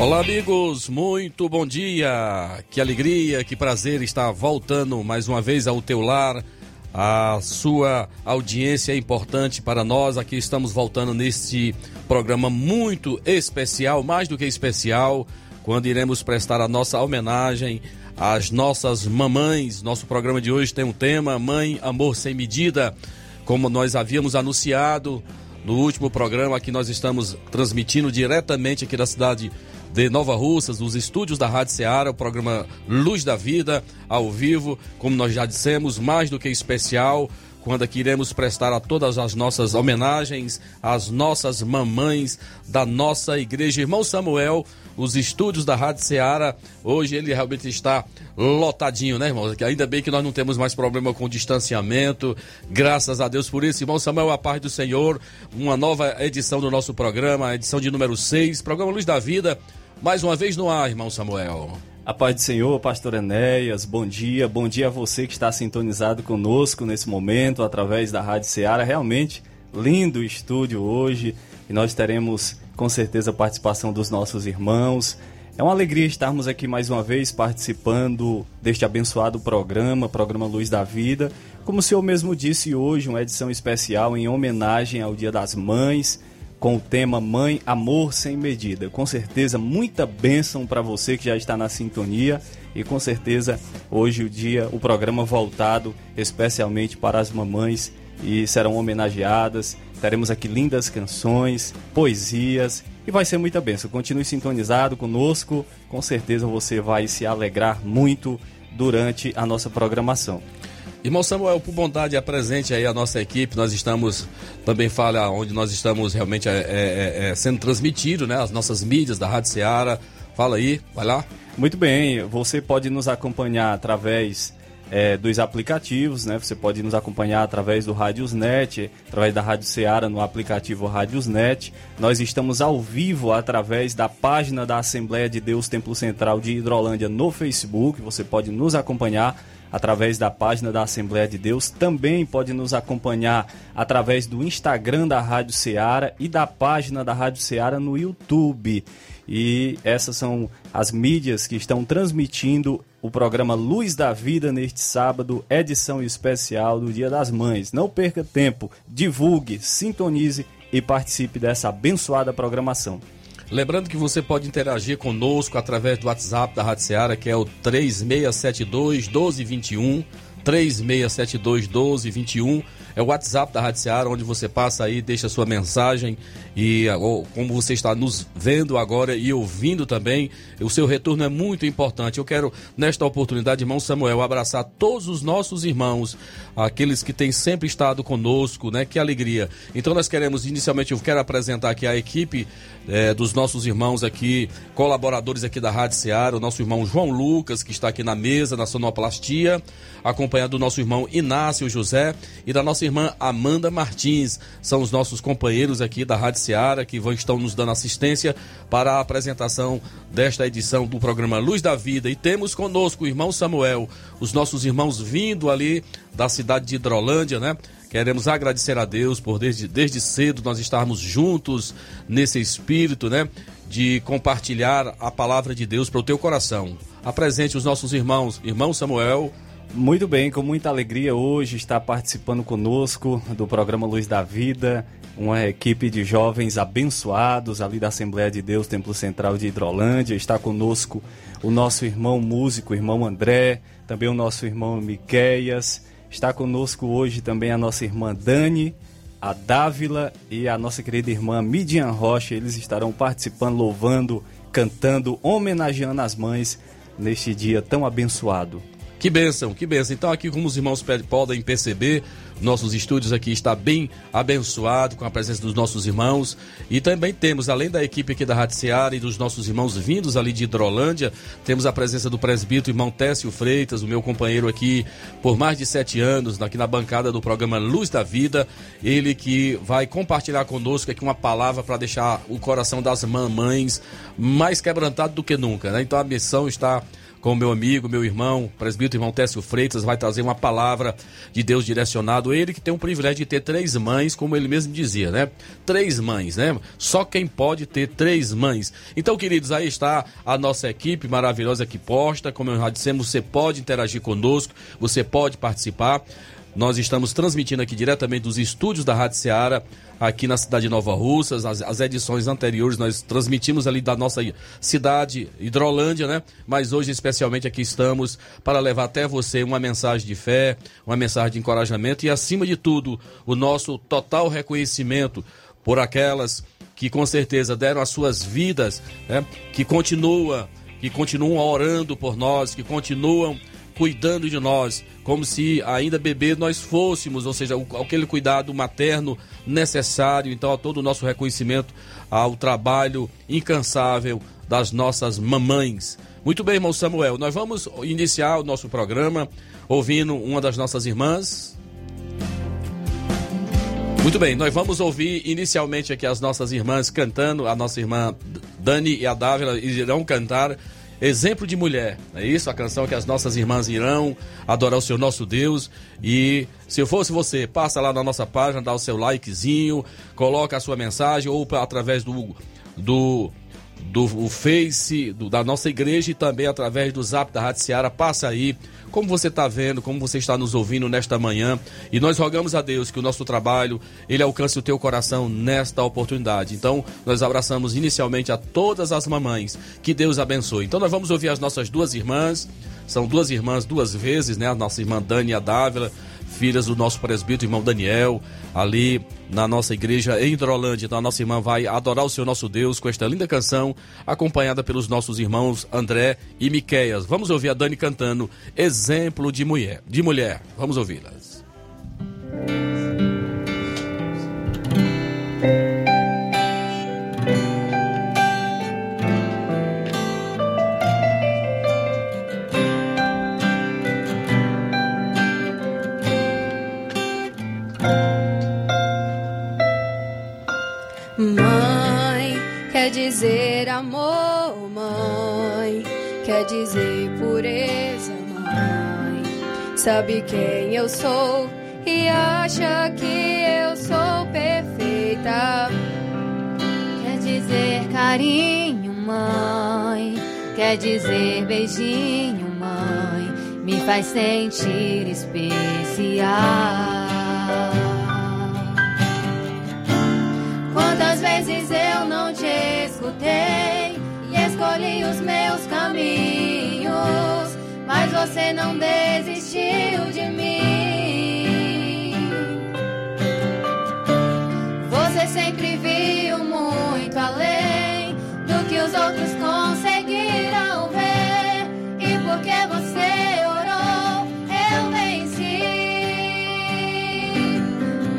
Olá, amigos, muito bom dia. Que alegria, que prazer estar voltando mais uma vez ao teu lar. A sua audiência é importante para nós. Aqui estamos voltando neste programa muito especial, mais do que especial, quando iremos prestar a nossa homenagem às nossas mamães. Nosso programa de hoje tem um tema: Mãe, Amor Sem Medida. Como nós havíamos anunciado no último programa que nós estamos transmitindo diretamente aqui da cidade de Nova Russas, dos estúdios da Rádio Ceará, o programa Luz da Vida, ao vivo, como nós já dissemos, mais do que especial, quando aqui iremos prestar a todas as nossas homenagens, às nossas mamães da nossa igreja. Irmão Samuel, os estúdios da Rádio Ceará, hoje ele realmente está lotadinho, né, irmão? Ainda bem que nós não temos mais problema com distanciamento, graças a Deus por isso. Irmão Samuel, a paz do Senhor, uma nova edição do nosso programa, edição de número 6, programa Luz da Vida, mais uma vez no ar, irmão Samuel. A paz do Senhor, pastor Enéas, bom dia, bom dia a você que está sintonizado conosco nesse momento, através da Rádio Ceará. Realmente lindo estúdio hoje e nós teremos com certeza a participação dos nossos irmãos. É uma alegria estarmos aqui mais uma vez participando deste abençoado programa, programa Luz da Vida. Como o senhor mesmo disse hoje, uma edição especial em homenagem ao Dia das Mães com o tema Mãe, Amor Sem Medida. Com certeza, muita bênção para você que já está na sintonia e com certeza hoje o dia, o programa voltado especialmente para as mamães e serão homenageadas. Teremos aqui lindas canções, poesias e vai ser muita bênção. Continue sintonizado conosco, com certeza você vai se alegrar muito durante a nossa programação. Irmão Samuel, por bondade, apresente aí a nossa equipe. Nós estamos, também fala onde nós estamos realmente é, é, é, sendo transmitido, né? As nossas mídias da Rádio Seara. Fala aí, vai lá. Muito bem, você pode nos acompanhar através é, dos aplicativos, né? Você pode nos acompanhar através do Rádiosnet, através da Rádio Ceará no aplicativo Rádiosnet. Nós estamos ao vivo através da página da Assembleia de Deus Templo Central de Hidrolândia no Facebook. Você pode nos acompanhar através da página da Assembleia de Deus. Também pode nos acompanhar através do Instagram da Rádio Ceará e da página da Rádio Ceará no YouTube. E essas são as mídias que estão transmitindo o programa Luz da Vida neste sábado, edição especial do Dia das Mães. Não perca tempo, divulgue, sintonize e participe dessa abençoada programação. Lembrando que você pode interagir conosco através do WhatsApp da Rádio Seara, que é o 3672 1221. 3672 1221 é o WhatsApp da Rádio Seara, onde você passa aí, deixa sua mensagem e como você está nos vendo agora e ouvindo também, o seu retorno é muito importante. Eu quero, nesta oportunidade, irmão Samuel, abraçar todos os nossos irmãos, aqueles que têm sempre estado conosco, né? Que alegria. Então nós queremos, inicialmente, eu quero apresentar aqui a equipe é, dos nossos irmãos aqui, colaboradores aqui da Rádio Seara, o nosso irmão João Lucas, que está aqui na mesa, na sonoplastia, acompanhado do nosso irmão Inácio José e da nossa irmã Amanda Martins. São os nossos companheiros aqui da Rádio Seara que vão, estão nos dando assistência para a apresentação desta edição do programa Luz da Vida. E temos conosco o irmão Samuel, os nossos irmãos vindo ali da cidade de Hidrolândia, né? Queremos agradecer a Deus por desde, desde cedo nós estarmos juntos nesse espírito, né? De compartilhar a palavra de Deus para o teu coração. Apresente os nossos irmãos, irmão Samuel. Muito bem, com muita alegria hoje está participando conosco do programa Luz da Vida, uma equipe de jovens abençoados ali da Assembleia de Deus, Templo Central de Hidrolândia. Está conosco o nosso irmão músico, irmão André, também o nosso irmão Miqueias, Está conosco hoje também a nossa irmã Dani, a Dávila e a nossa querida irmã Midian Rocha. Eles estarão participando, louvando, cantando, homenageando as mães neste dia tão abençoado. Que bênção, que bênção. Então, aqui, como os irmãos podem perceber, nossos estúdios aqui está bem abençoado com a presença dos nossos irmãos. E também temos, além da equipe aqui da Rádio e dos nossos irmãos vindos ali de Hidrolândia, temos a presença do presbítero irmão Técio Freitas, o meu companheiro aqui por mais de sete anos, aqui na bancada do programa Luz da Vida. Ele que vai compartilhar conosco aqui uma palavra para deixar o coração das mamães mais quebrantado do que nunca. Né? Então a missão está com meu amigo, meu irmão, presbítero irmão Técio Freitas, vai trazer uma palavra de Deus direcionado. Ele que tem o privilégio de ter três mães, como ele mesmo dizia, né? Três mães, né? Só quem pode ter três mães. Então, queridos, aí está a nossa equipe maravilhosa aqui posta. Como eu já dissemos, você pode interagir conosco, você pode participar. Nós estamos transmitindo aqui diretamente dos estúdios da Rádio Ceará, aqui na cidade de Nova Russas. As, as, edições anteriores nós transmitimos ali da nossa cidade, Hidrolândia, né? Mas hoje, especialmente, aqui estamos para levar até você uma mensagem de fé, uma mensagem de encorajamento e, acima de tudo, o nosso total reconhecimento por aquelas que com certeza deram as suas vidas, né? que continua, que continuam orando por nós, que continuam cuidando de nós, como se ainda bebê nós fôssemos, ou seja, aquele cuidado materno necessário. Então, a todo o nosso reconhecimento ao trabalho incansável das nossas mamães. Muito bem, irmão Samuel, nós vamos iniciar o nosso programa ouvindo uma das nossas irmãs. Muito bem, nós vamos ouvir inicialmente aqui as nossas irmãs cantando, a nossa irmã Dani e a Dávila irão cantar Exemplo de mulher, é isso? A canção que as nossas irmãs irão adorar o seu nosso Deus. E se eu fosse você, passa lá na nossa página, dá o seu likezinho, coloca a sua mensagem ou através do, do do Face do, da nossa igreja e também através do Zap da Rádio Seara. Passa aí como você está vendo, como você está nos ouvindo nesta manhã. E nós rogamos a Deus que o nosso trabalho ele alcance o teu coração nesta oportunidade. Então, nós abraçamos inicialmente a todas as mamães. Que Deus abençoe. Então, nós vamos ouvir as nossas duas irmãs. São duas irmãs duas vezes, né? A nossa irmã Dani e a Dávila filhas do nosso presbítero, irmão Daniel, ali na nossa igreja em Hidrolândia. Então a nossa irmã vai adorar o Senhor nosso Deus com esta linda canção, acompanhada pelos nossos irmãos André e Miqueias. Vamos ouvir a Dani cantando Exemplo de Mulher. De mulher. Vamos ouvi-las. dizer quer dizer pureza, mãe. Sabe quem eu sou e acha que eu sou perfeita. Quer dizer carinho, mãe, quer dizer beijinho, mãe, me faz sentir especial. Quantas vezes eu não te escutei e escolhi os meus caminhos, mas você não desistiu de mim. Você sempre viu muito além do que os outros conseguiram ver, e porque você orou, eu venci.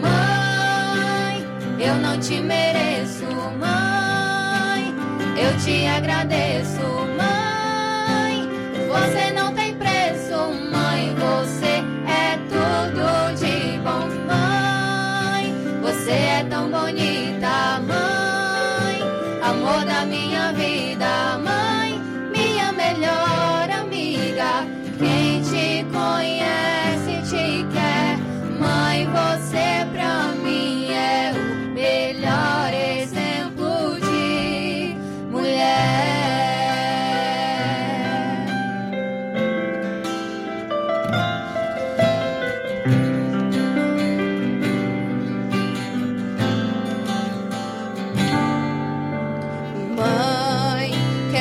Mãe, eu não te mereço, mãe. Eu te agradeço,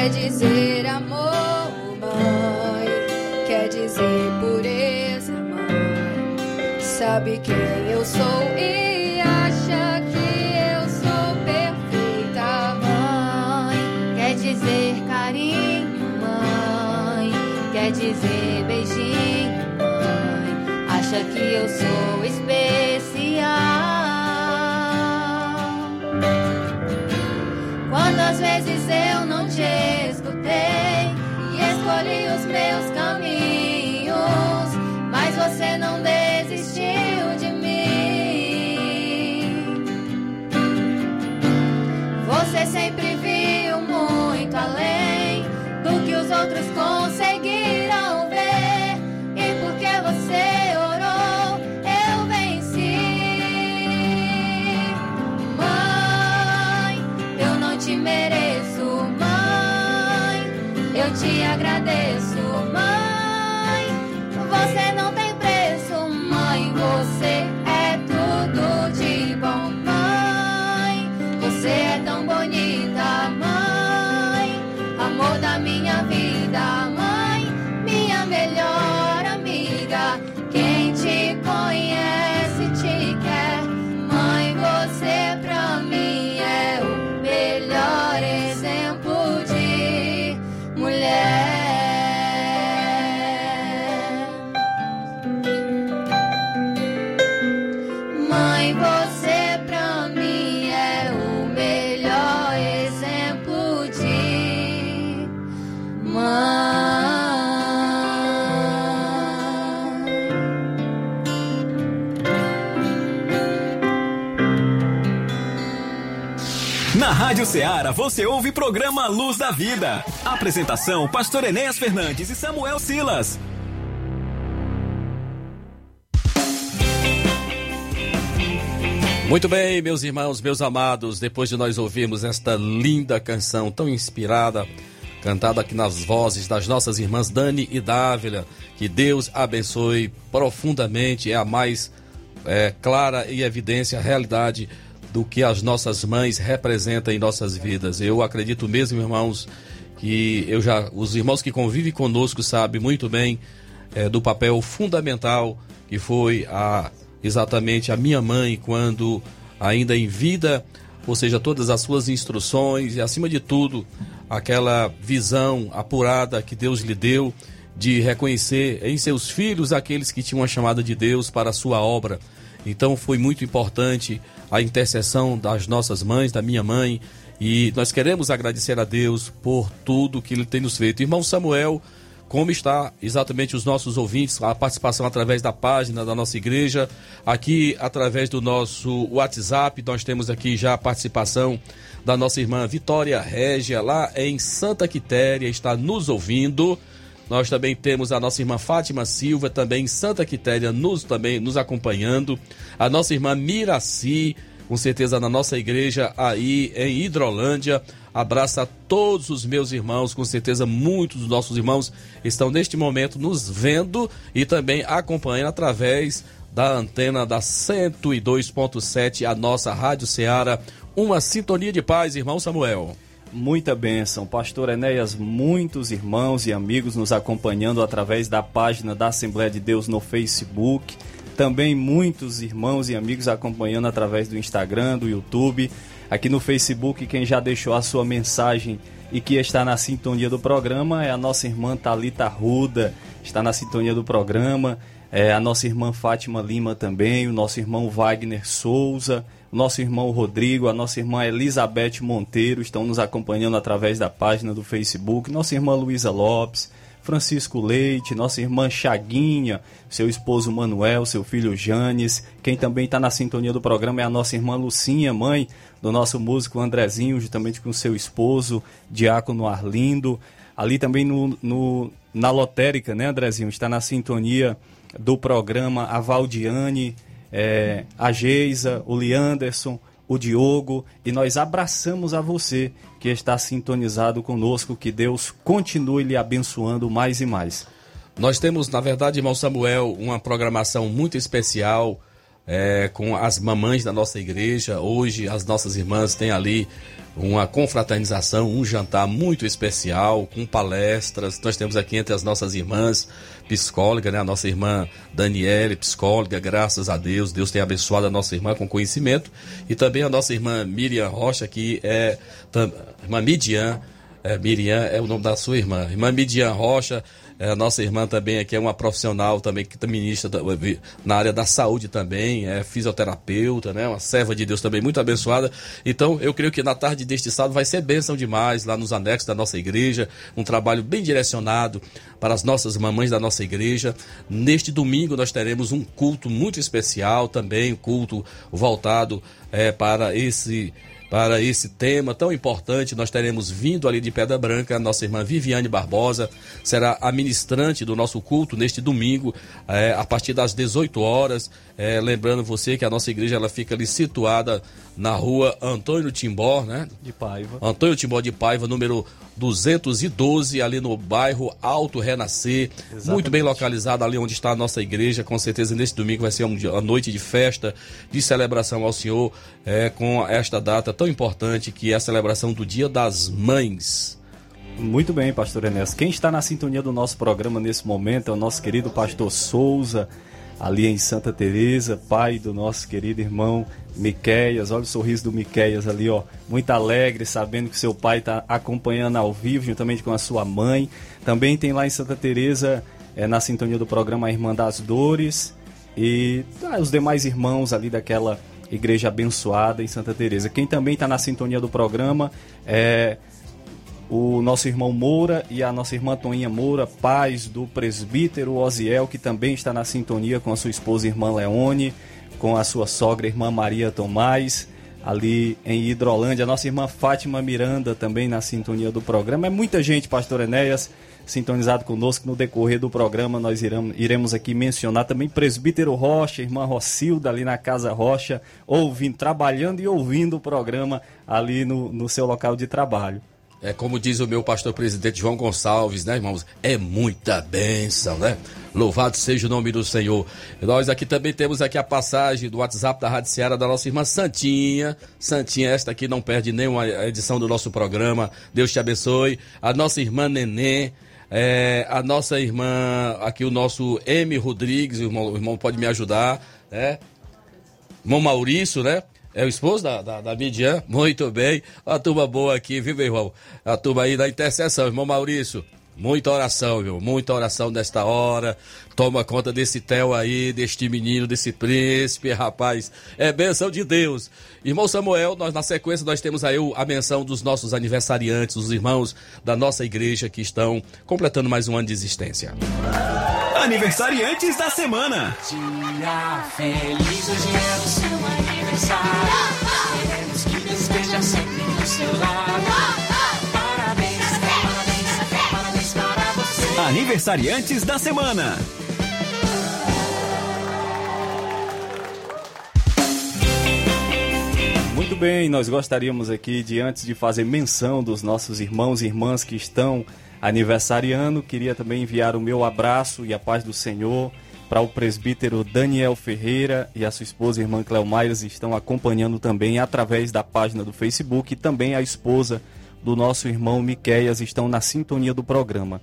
Quer dizer amor, mãe. Quer dizer pureza, mãe. Sabe quem eu sou e acha que eu sou perfeita, mãe. Quer dizer carinho, mãe. Quer dizer beijinho, mãe. Acha que eu sou eu Na Rádio Ceará você ouve programa Luz da Vida. Apresentação: Pastor Enéas Fernandes e Samuel Silas. Muito bem, meus irmãos, meus amados, depois de nós ouvirmos esta linda canção tão inspirada, cantada aqui nas vozes das nossas irmãs Dani e Dávila, que Deus abençoe profundamente, é a mais é, clara e evidência a realidade do que as nossas mães representam em nossas vidas. Eu acredito mesmo, irmãos, que eu já os irmãos que convivem conosco sabem muito bem é, do papel fundamental que foi a exatamente a minha mãe quando ainda em vida, ou seja, todas as suas instruções e acima de tudo aquela visão apurada que Deus lhe deu de reconhecer em seus filhos aqueles que tinham a chamada de Deus para a sua obra. Então foi muito importante a intercessão das nossas mães, da minha mãe, e nós queremos agradecer a Deus por tudo que ele tem nos feito. Irmão Samuel, como está exatamente os nossos ouvintes, a participação através da página da nossa igreja, aqui através do nosso WhatsApp, nós temos aqui já a participação da nossa irmã Vitória Régia, lá em Santa Quitéria, está nos ouvindo. Nós também temos a nossa irmã Fátima Silva, também em Santa Quitéria, nos, também nos acompanhando. A nossa irmã Miraci, com certeza na nossa igreja aí em Hidrolândia. Abraço a todos os meus irmãos, com certeza muitos dos nossos irmãos estão neste momento nos vendo e também acompanhando através da antena da 102.7, a nossa Rádio Ceará. Uma sintonia de paz, irmão Samuel. Muita bênção, Pastor Enéas, muitos irmãos e amigos nos acompanhando através da página da Assembleia de Deus no Facebook. Também muitos irmãos e amigos acompanhando através do Instagram, do YouTube. Aqui no Facebook, quem já deixou a sua mensagem e que está na sintonia do programa é a nossa irmã Talita Ruda, está na sintonia do programa. É a nossa irmã Fátima Lima também, o nosso irmão Wagner Souza, nosso irmão Rodrigo, a nossa irmã Elizabeth Monteiro estão nos acompanhando através da página do Facebook, nossa irmã Luísa Lopes, Francisco Leite, nossa irmã Chaguinha, seu esposo Manuel, seu filho Janes. Quem também está na sintonia do programa é a nossa irmã Lucinha, mãe do nosso músico Andrezinho, juntamente com seu esposo, Diácono Arlindo. Ali também no, no, na lotérica, né, Andrezinho? Está na sintonia do programa a Valdiane, é, a Geisa, o Leanderson, o Diogo, e nós abraçamos a você que está sintonizado conosco, que Deus continue lhe abençoando mais e mais. Nós temos, na verdade, irmão Samuel, uma programação muito especial é, com as mamães da nossa igreja. Hoje, as nossas irmãs têm ali uma confraternização, um jantar muito especial, com palestras. Nós temos aqui entre as nossas irmãs psicóloga, né? A nossa irmã Daniele, psicóloga, graças a Deus. Deus tem abençoado a nossa irmã com conhecimento. E também a nossa irmã Miriam Rocha, que é irmã Midian. É, Miriam é o nome da sua irmã. Irmã Midian Rocha É, nossa irmã também aqui é uma profissional também que ministra na área da saúde também, é fisioterapeuta, né? Uma serva de Deus também muito abençoada. Então, eu creio que na tarde deste sábado vai ser bênção demais lá nos anexos da nossa igreja, um trabalho bem direcionado para as nossas mamães da nossa igreja. Neste domingo nós teremos um culto muito especial também, um culto voltado é, para esse para esse tema tão importante. Nós teremos vindo ali de Pedra Branca a nossa irmã Viviane Barbosa, será a ministrante do nosso culto neste domingo, é, a partir das 18 horas. É, lembrando você que a nossa igreja ela fica ali situada na rua Antônio Timbó, né? De Paiva. Antônio Timbó de Paiva, número 212, ali no bairro Alto Renascer. Exatamente. Muito bem localizado ali onde está a nossa igreja. Com certeza nesse domingo vai ser uma noite de festa, de celebração ao Senhor, é, com esta data tão importante que é a celebração do Dia das Mães. Muito bem, pastor Enéas. Quem está na sintonia do nosso programa nesse momento é o nosso querido pastor Souza ali em Santa Teresa, pai do nosso querido irmão Miqueias. Olha o sorriso do Miqueias ali, ó, muito alegre, sabendo que seu pai está acompanhando ao vivo, juntamente com a sua mãe. Também tem lá em Santa Teresa, é, na sintonia do programa a Irmã das Dores e ah, os demais irmãos ali daquela igreja abençoada em Santa Teresa. Quem também está na sintonia do programa é o nosso irmão Moura e a nossa irmã Toninha Moura, pais do presbítero Osiel, que também está na sintonia com a sua esposa irmã Leone, com a sua sogra irmã Maria Tomás, ali em Hidrolândia. A nossa irmã Fátima Miranda também na sintonia do programa. É muita gente, pastor Enéas, sintonizado conosco no decorrer do programa. Nós iremos, iremos aqui mencionar também presbítero Rocha, irmã Rocilda ali na Casa Rocha, ouvindo, trabalhando e ouvindo o programa ali no, no seu local de trabalho. É como diz o meu pastor presidente João Gonçalves, né, irmãos? É muita bênção, né? Louvado seja o nome do Senhor. Nós aqui também temos aqui a passagem do WhatsApp da Rádio Ceará da nossa irmã Santinha. Santinha, esta aqui não perde nenhuma edição do nosso programa. Deus te abençoe. A nossa irmã Nenê. É, a nossa irmã, aqui o nosso M. Rodrigues, o irmão, o irmão pode me ajudar, né? Irmão Maurício, né? É o esposo da, da, da Midian? Muito bem. A turma boa aqui, viu, meu irmão? A turma aí da intercessão, irmão Maurício. Muita oração, viu? Muita oração nesta hora. Toma conta desse Theo aí, deste menino, desse príncipe, rapaz. É benção de Deus. Irmão Samuel, nós na sequência nós temos aí a menção dos nossos aniversariantes, os irmãos da nossa igreja que estão completando mais um ano de existência. Aniversariantes da semana. Dia feliz, hoje é o seu aniversário. Queremos que esteja sempre no seu lado. Aniversariantes da semana. Muito bem, nós gostaríamos aqui de, antes de fazer menção dos nossos irmãos e irmãs que estão aniversariando. Queria também enviar o meu abraço e a paz do Senhor para o presbítero Daniel Ferreira e a sua esposa, irmã Cleomairas, estão acompanhando também através da página do Facebook e também a esposa do nosso irmão Miqueias estão na sintonia do programa.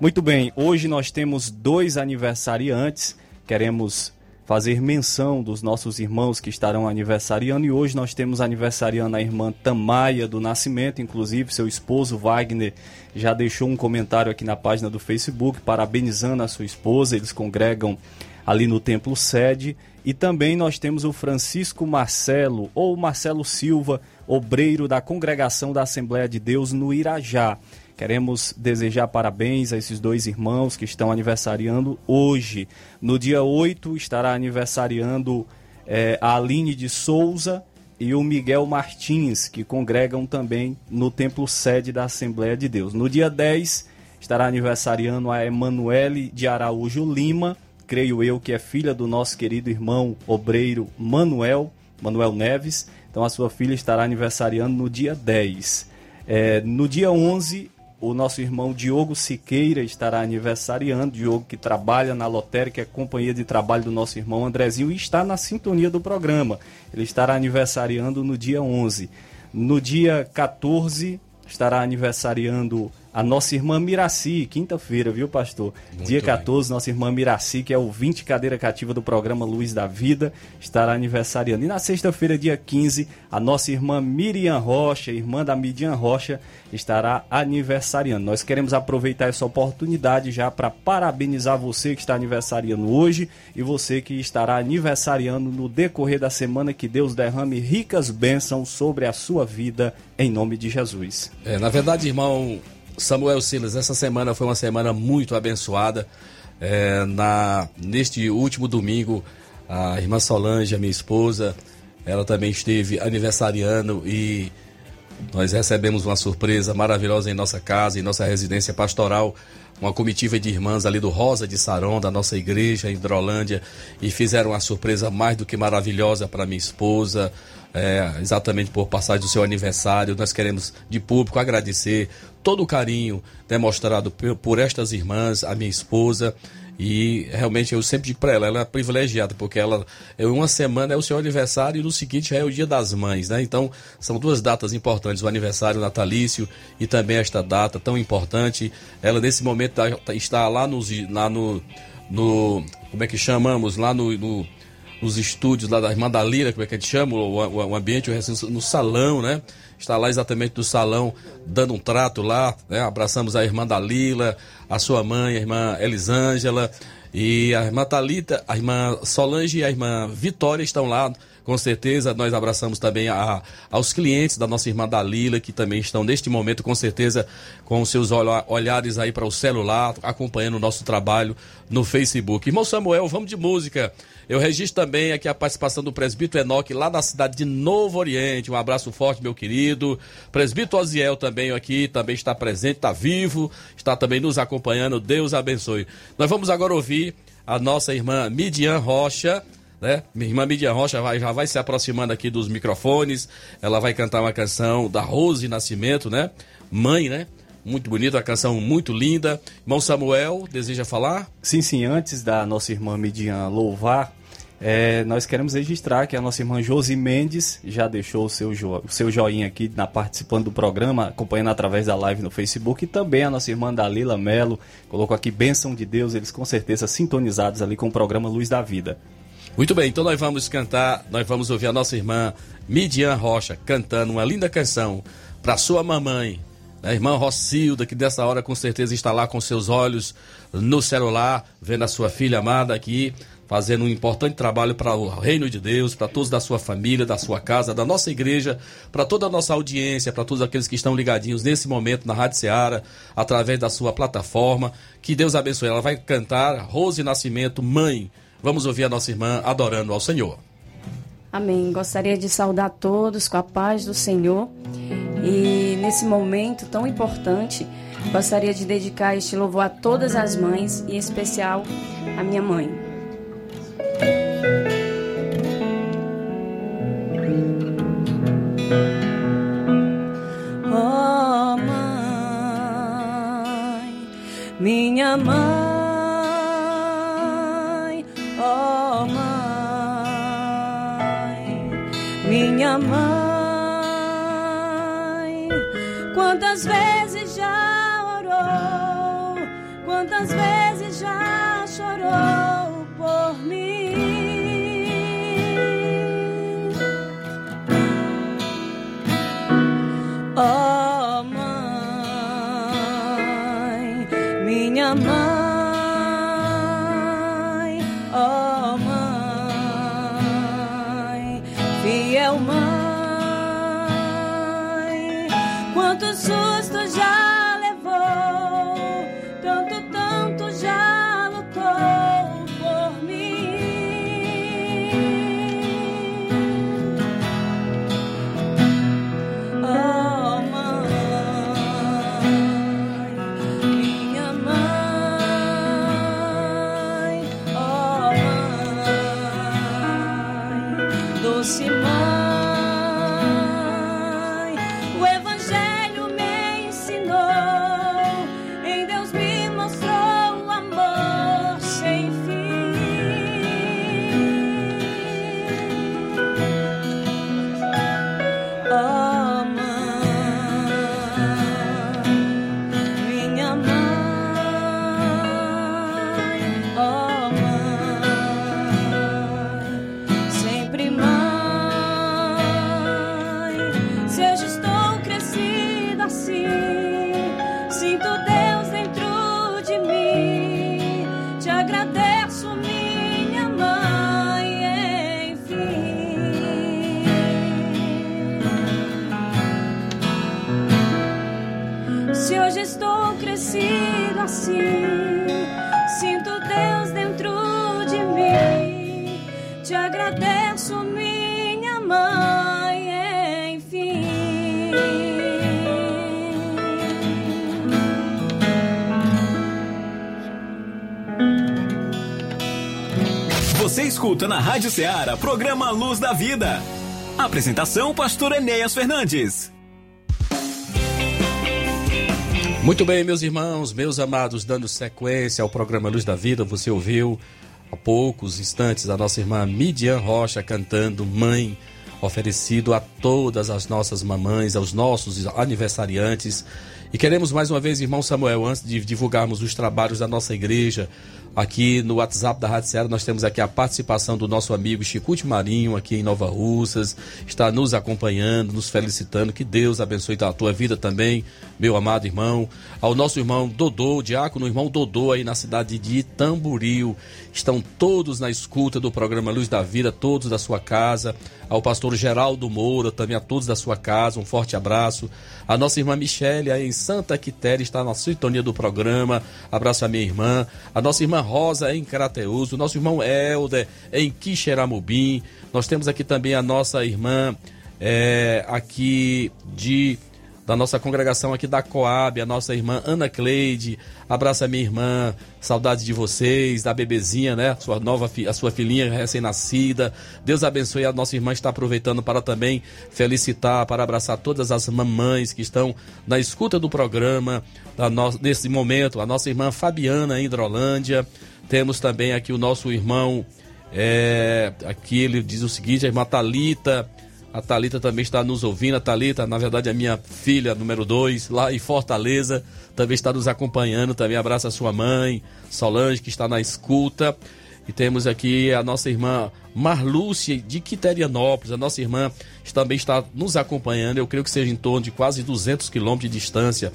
Muito bem, hoje nós temos dois aniversariantes. Queremos fazer menção dos nossos irmãos que estarão aniversariando e hoje nós temos aniversariando a irmã Tamaia do Nascimento, inclusive seu esposo Wagner já deixou um comentário aqui na página do Facebook parabenizando a sua esposa, eles congregam ali no templo sede e também nós temos o Francisco Marcelo ou Marcelo Silva, obreiro da congregação da Assembleia de Deus no Irajá. Queremos desejar parabéns a esses dois irmãos que estão aniversariando hoje. No dia 8 estará aniversariando é, a Aline de Souza e o Miguel Martins, que congregam também no templo sede da Assembleia de Deus. No dia 10 estará aniversariando a Emanuele de Araújo Lima, creio eu que é filha do nosso querido irmão obreiro Manuel, Manuel Neves. Então a sua filha estará aniversariando no dia 10. É, no dia 11 o nosso irmão Diogo Siqueira estará aniversariando. Diogo que trabalha na Lotérica, é companhia de trabalho do nosso irmão Andrezinho e está na sintonia do programa. Ele estará aniversariando no dia 11. No dia 14 estará aniversariando a nossa irmã Miraci, quinta-feira, viu, pastor? Dia 14, nossa irmã Miraci, que é o 20 cadeira cativa do programa Luz da Vida, estará aniversariando. E na sexta-feira, dia 15, a nossa irmã Miriam Rocha, irmã da Midian Rocha, estará aniversariando. Nós queremos aproveitar essa oportunidade já para parabenizar você que está aniversariando hoje e você que estará aniversariando no decorrer da semana. Que Deus derrame ricas bênçãos sobre a sua vida, em nome de Jesus. É, na verdade, irmão Samuel Silas, essa semana foi uma semana muito abençoada. É, na, neste último domingo, a irmã Solange, a minha esposa, ela também esteve aniversariando e nós recebemos uma surpresa maravilhosa em nossa casa, em nossa residência pastoral. Uma comitiva de irmãs ali do Rosa de Saron, da nossa igreja em Hidrolândia, e fizeram uma surpresa mais do que maravilhosa para minha esposa, é, exatamente por passagem do seu aniversário. Nós queremos, de público, agradecer todo o carinho demonstrado por, estas irmãs, a minha esposa. E realmente eu sempre digo para ela, ela é privilegiada, porque ela, eu, uma semana é o seu aniversário e no seguinte já é o dia das mães, né? Então são duas datas importantes, o aniversário natalício e também esta data tão importante. Ela nesse momento tá- tá- está lá, nos, lá no, no. Como é que chamamos? Lá no, no nos estúdios lá da Irmã como é que a gente chama, o, o, o ambiente, o recinto, no salão, né? Está lá exatamente no salão, dando um trato lá, né? Abraçamos a Irmã da Lila, a sua mãe, a Irmã Elisângela, e a Irmã Talita, a Irmã Solange e a Irmã Vitória estão lá, com certeza. Nós abraçamos também a, aos clientes da nossa Irmã Dalila, que também estão neste momento, com certeza, com os seus olha- olhares aí para o celular, acompanhando o nosso trabalho no Facebook. Irmão Samuel, vamos de música. Eu registro também aqui a participação do presbítero Enoque lá na cidade de Novo Oriente. Um abraço forte, meu querido. Presbítero Oziel também aqui, também está presente, está vivo, está também nos acompanhando. Deus abençoe. Nós vamos agora ouvir a nossa irmã Midian Rocha, né? Minha irmã Midian Rocha vai, já vai se aproximando aqui dos microfones. Ela vai cantar uma canção da Rose Nascimento, né? Mãe, né? Muito bonita, uma canção muito linda. Irmão Samuel, deseja falar? Sim, sim, antes da nossa irmã Midian louvar, é, nós queremos registrar que a nossa irmã Josi Mendes já deixou o seu, jo- o seu joinha aqui na, participando do programa, acompanhando através da live no Facebook, e também a nossa irmã Dalila Melo colocou aqui bênção de Deus, eles com certeza sintonizados ali com o programa Luz da Vida. Muito bem, então nós vamos cantar, nós vamos ouvir a nossa irmã Midian Rocha cantando uma linda canção para sua mamãe, a irmã Rocilda, que dessa hora com certeza está lá com seus olhos no celular, vendo a sua filha amada aqui, fazendo um importante trabalho para o reino de Deus, para todos da sua família, da sua casa, da nossa igreja, para toda a nossa audiência, para todos aqueles que estão ligadinhos nesse momento na Rádio Seara, através da sua plataforma. Que Deus abençoe. Ela vai cantar Rose Nascimento, Mãe. Vamos ouvir a nossa irmã adorando ao Senhor. Amém. Gostaria de saudar todos com a paz do Senhor. E nesse momento tão importante, gostaria de dedicar este louvor a todas as mães, e em especial a minha mãe. Escuta na Rádio Ceará, programa Luz da Vida. Apresentação, pastor Enéas Fernandes. Muito bem, meus irmãos, meus amados, dando sequência ao programa Luz da Vida, você ouviu há poucos instantes a nossa irmã Midian Rocha cantando Mãe, oferecido a todas as nossas mamães, aos nossos aniversariantes. E queremos mais uma vez, irmão Samuel, antes de divulgarmos os trabalhos da nossa igreja, aqui no WhatsApp da Rádio Ceará, nós temos aqui a participação do nosso amigo Chicute Marinho, aqui em Nova Russas, está nos acompanhando, nos felicitando. Que Deus abençoe a tua vida também, meu amado irmão. Ao nosso irmão Dodô, diácono irmão Dodô, aí na cidade de Tamboril. Estão todos na escuta do programa Luz da Vida, todos da sua casa. Ao pastor Geraldo Moura, também a todos da sua casa, um forte abraço. A nossa irmã Michele, aí em Santa Quitéria, está na sintonia do programa. Abraço a minha irmã. A nossa irmã Rosa, em Carateus. O nosso irmão Helder, em Quixeramobim. Nós temos aqui também a nossa irmã, é, aqui de da nossa congregação aqui da Coab, a nossa irmã Ana Cleide. Abraça minha irmã, saudade de vocês, da bebezinha, né? Sua nova a sua filhinha recém-nascida. Deus abençoe a nossa irmã está aproveitando para também felicitar, para abraçar todas as mamães que estão na escuta do programa da no, nesse momento, a nossa irmã Fabiana Hidrolândia. Temos também aqui o nosso irmão é, aqui ele diz o seguinte, a irmã Thalita, a Thalita também está nos ouvindo. A Thalita, na verdade, é minha filha número 2, lá em Fortaleza, também está nos acompanhando. Também abraça a sua mãe, Solange, que está na escuta. E temos aqui a nossa irmã Marlúcia de Quiterianópolis. A nossa irmã também está nos acompanhando. Eu creio que seja em torno de quase 200 quilômetros de distância.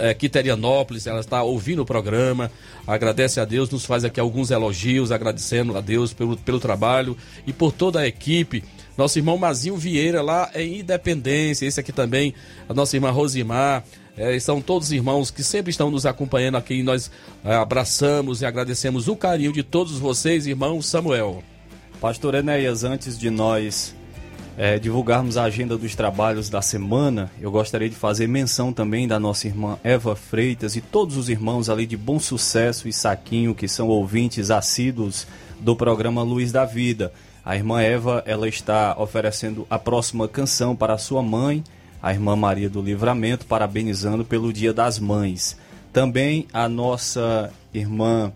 É, Quiterianópolis, ela está ouvindo o programa. Agradece a Deus, nos faz aqui alguns elogios, agradecendo a Deus pelo, pelo trabalho e por toda a equipe. Nosso irmão Mazinho Vieira, lá em Independência. Esse aqui também, a nossa irmã Rosimar. É, são todos irmãos que sempre estão nos acompanhando aqui. Nós é, abraçamos e agradecemos o carinho de todos vocês, irmão Samuel. Pastor Enéas, antes de nós eh, divulgarmos a agenda dos trabalhos da semana, eu gostaria de fazer menção também da nossa irmã Eva Freitas e todos os irmãos ali de Bom Sucesso e Saquinho, que são ouvintes assíduos do programa Luz da Vida. A irmã Eva, ela está oferecendo a próxima canção para sua mãe, a irmã Maria do Livramento, parabenizando pelo Dia das Mães. Também a nossa irmã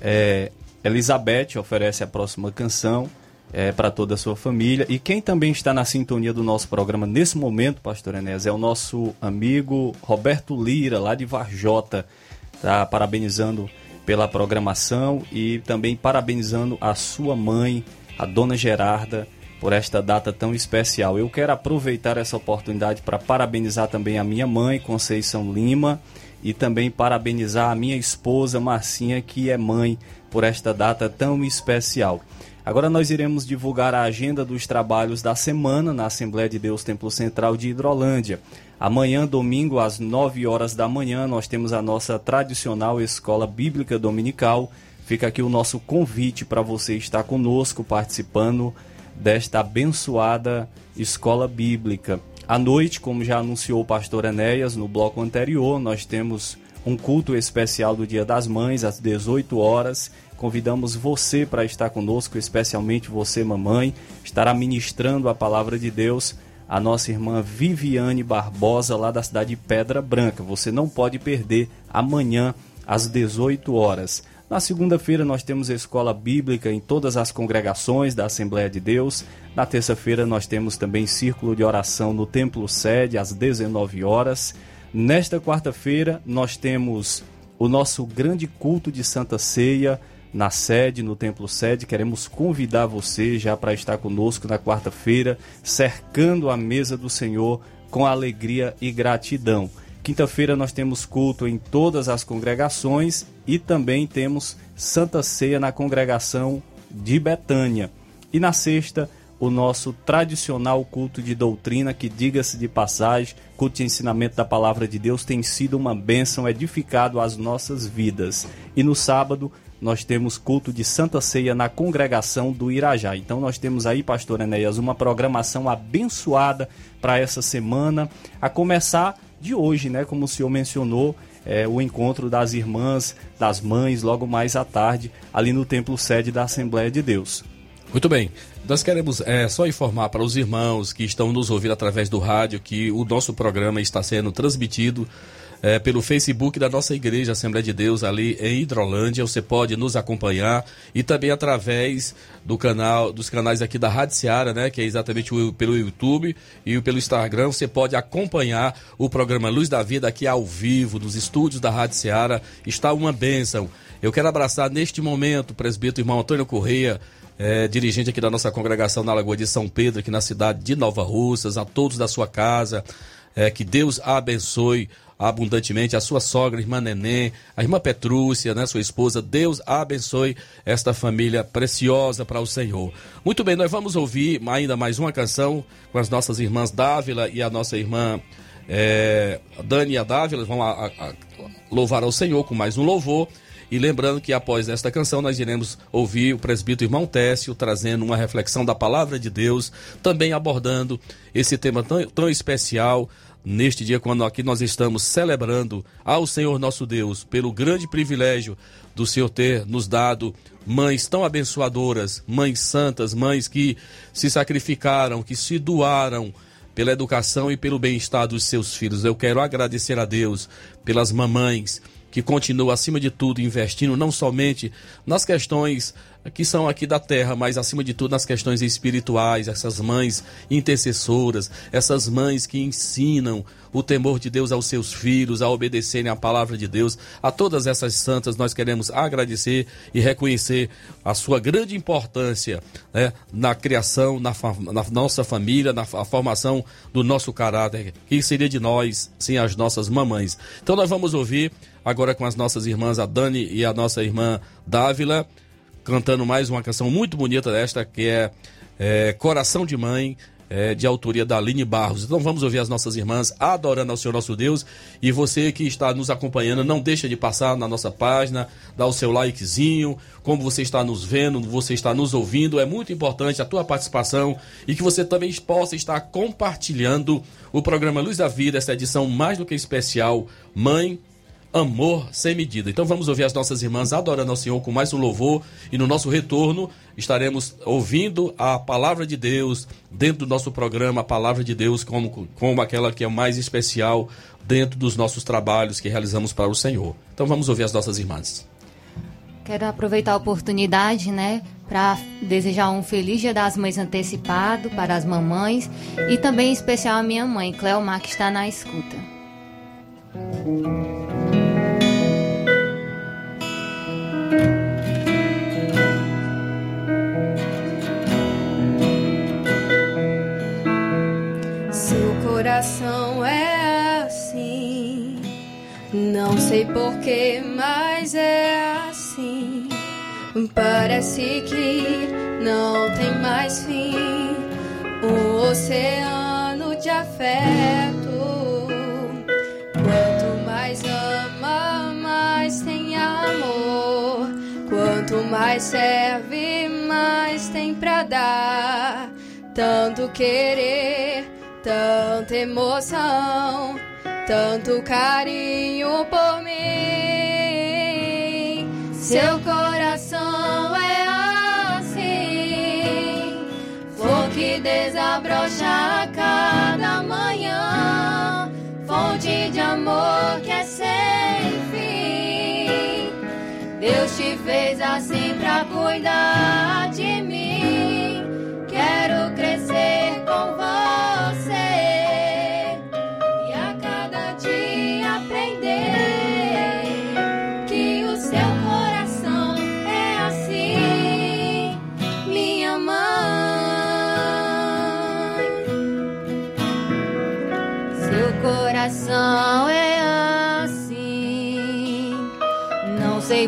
é, Elizabeth oferece a próxima canção é, para toda a sua família. E quem também está na sintonia do nosso programa nesse momento, Pastor Enéas, é o nosso amigo Roberto Lira, lá de Varjota. Tá parabenizando pela programação e também parabenizando a sua mãe, a dona Gerarda, por esta data tão especial. Eu quero aproveitar essa oportunidade para parabenizar também a minha mãe, Conceição Lima, e também parabenizar a minha esposa, Marcinha, que é mãe, por esta data tão especial. Agora nós iremos divulgar a agenda dos trabalhos da semana na Assembleia de Deus Templo Central de Hidrolândia. Amanhã, domingo, às 9 horas da manhã, nós temos a nossa tradicional Escola Bíblica Dominical. Fica aqui o nosso convite para você estar conosco participando desta abençoada escola bíblica. À noite, como já anunciou o pastor Enéas no bloco anterior, nós temos um culto especial do Dia das Mães às 18 horas. Convidamos você para estar conosco, especialmente você, mamãe, estará ministrando a palavra de Deus a nossa irmã Viviane Barbosa, lá da cidade de Pedra Branca. Você não pode perder amanhã às 18 horas. Na segunda-feira nós temos a escola bíblica em todas as congregações da Assembleia de Deus. Na terça-feira nós temos também círculo de oração no Templo Sede às 19 horas. Nesta quarta-feira nós temos o nosso grande culto de Santa Ceia na sede, no Templo Sede. Queremos convidar você já para estar conosco na quarta-feira, cercando a mesa do Senhor com alegria e gratidão. Quinta-feira nós temos culto em todas as congregações e também temos Santa Ceia na congregação de Betânia. E na sexta, o nosso tradicional culto de doutrina, que diga-se de passagem, culto de ensinamento da palavra de Deus tem sido uma bênção, edificado às nossas vidas. E no sábado nós temos culto de Santa Ceia na congregação do Irajá. Então nós temos aí, pastor Enéas, uma programação abençoada para essa semana, a começar de hoje, né? Como o senhor mencionou, é, o encontro das irmãs, das mães, logo mais à tarde, ali no templo sede da Assembleia de Deus. Muito bem. Nós queremos é, só informar para os irmãos que estão nos ouvindo através do rádio que o nosso programa está sendo transmitido é, pelo Facebook da nossa igreja Assembleia de Deus ali em Hidrolândia. Você pode nos acompanhar e também através do canal, dos canais aqui da Rádio Seara, né, que é exatamente o, pelo YouTube e pelo Instagram. Você pode acompanhar o programa Luz da Vida aqui ao vivo nos estúdios da Rádio Seara. Está uma bênção. Eu quero abraçar neste momento o presbítero irmão Antônio Correia, é, dirigente aqui da nossa congregação na Lagoa de São Pedro, aqui na cidade de Nova Russas, a todos da sua casa. É, que Deus abençoe abundantemente a sua sogra, irmã Neném, a irmã Petrúcia, né, sua esposa. Deus abençoe esta família preciosa para o Senhor. Muito bem, nós vamos ouvir ainda mais uma canção com as nossas irmãs Dávila e a nossa irmã é, Dani e a Dávila. Vão a, a louvar ao Senhor com mais um louvor. E lembrando que após esta canção nós iremos ouvir o presbítero irmão Técio trazendo uma reflexão da palavra de Deus, também abordando esse tema tão, tão especial neste dia quando aqui nós estamos celebrando ao Senhor nosso Deus pelo grande privilégio do Senhor ter nos dado mães tão abençoadoras, mães santas, mães que se sacrificaram, que se doaram pela educação e pelo bem-estar dos seus filhos. Eu quero agradecer a Deus pelas mamães que continua, acima de tudo, investindo não somente nas questões que são aqui da terra, mas acima de tudo nas questões espirituais, essas mães intercessoras, essas mães que ensinam o temor de Deus aos seus filhos, a obedecerem a palavra de Deus. A todas essas santas nós queremos agradecer e reconhecer a sua grande importância né, na criação, na, na nossa família, na formação do nosso caráter. Que seria de nós sem as nossas mamães? Então nós vamos ouvir agora com as nossas irmãs, a Dani e a nossa irmã Dávila, cantando mais uma canção muito bonita desta, que é, é Coração de Mãe, é, de autoria da Aline Barros. Então vamos ouvir as nossas irmãs adorando ao Senhor nosso Deus. E você que está nos acompanhando, não deixa de passar na nossa página, dar o seu likezinho, como você está nos vendo, você está nos ouvindo. É muito importante a tua participação e que você também possa estar compartilhando o programa Luz da Vida, essa edição mais do que especial, Mãe amor sem medida. Então vamos ouvir as nossas irmãs adorando ao Senhor com mais um louvor e no nosso retorno estaremos ouvindo a palavra de Deus dentro do nosso programa, a palavra de Deus como, como aquela que é mais especial dentro dos nossos trabalhos que realizamos para o Senhor. Então vamos ouvir as nossas irmãs. Quero aproveitar a oportunidade, né, para desejar um feliz Dia das Mães antecipado para as mamães e também em especial a minha mãe, Cleomar, que está na escuta. Seu coração é assim. Não sei porquê, mas é assim. Parece que não tem mais fim. Um oceano de afeto. Mais serve, mais tem pra dar. Tanto querer, tanta emoção, tanto carinho por mim. Seu coração é assim, flor que desabrocha a cada manhã, fonte de amor que é sem te fez assim pra cuidar de mim.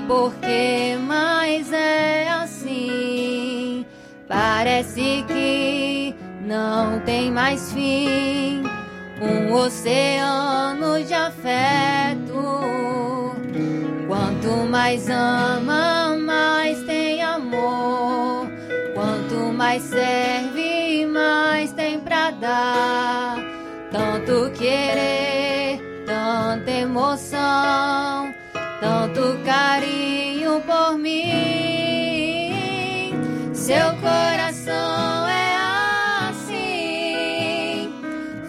Porquê, mas é assim. Parece que não tem mais fim. Um oceano de afeto. Quanto mais ama, mais tem amor. Quanto mais serve, mais tem pra dar. Tanto querer, tanta emoção, tanto carinho por mim. Seu coração é assim,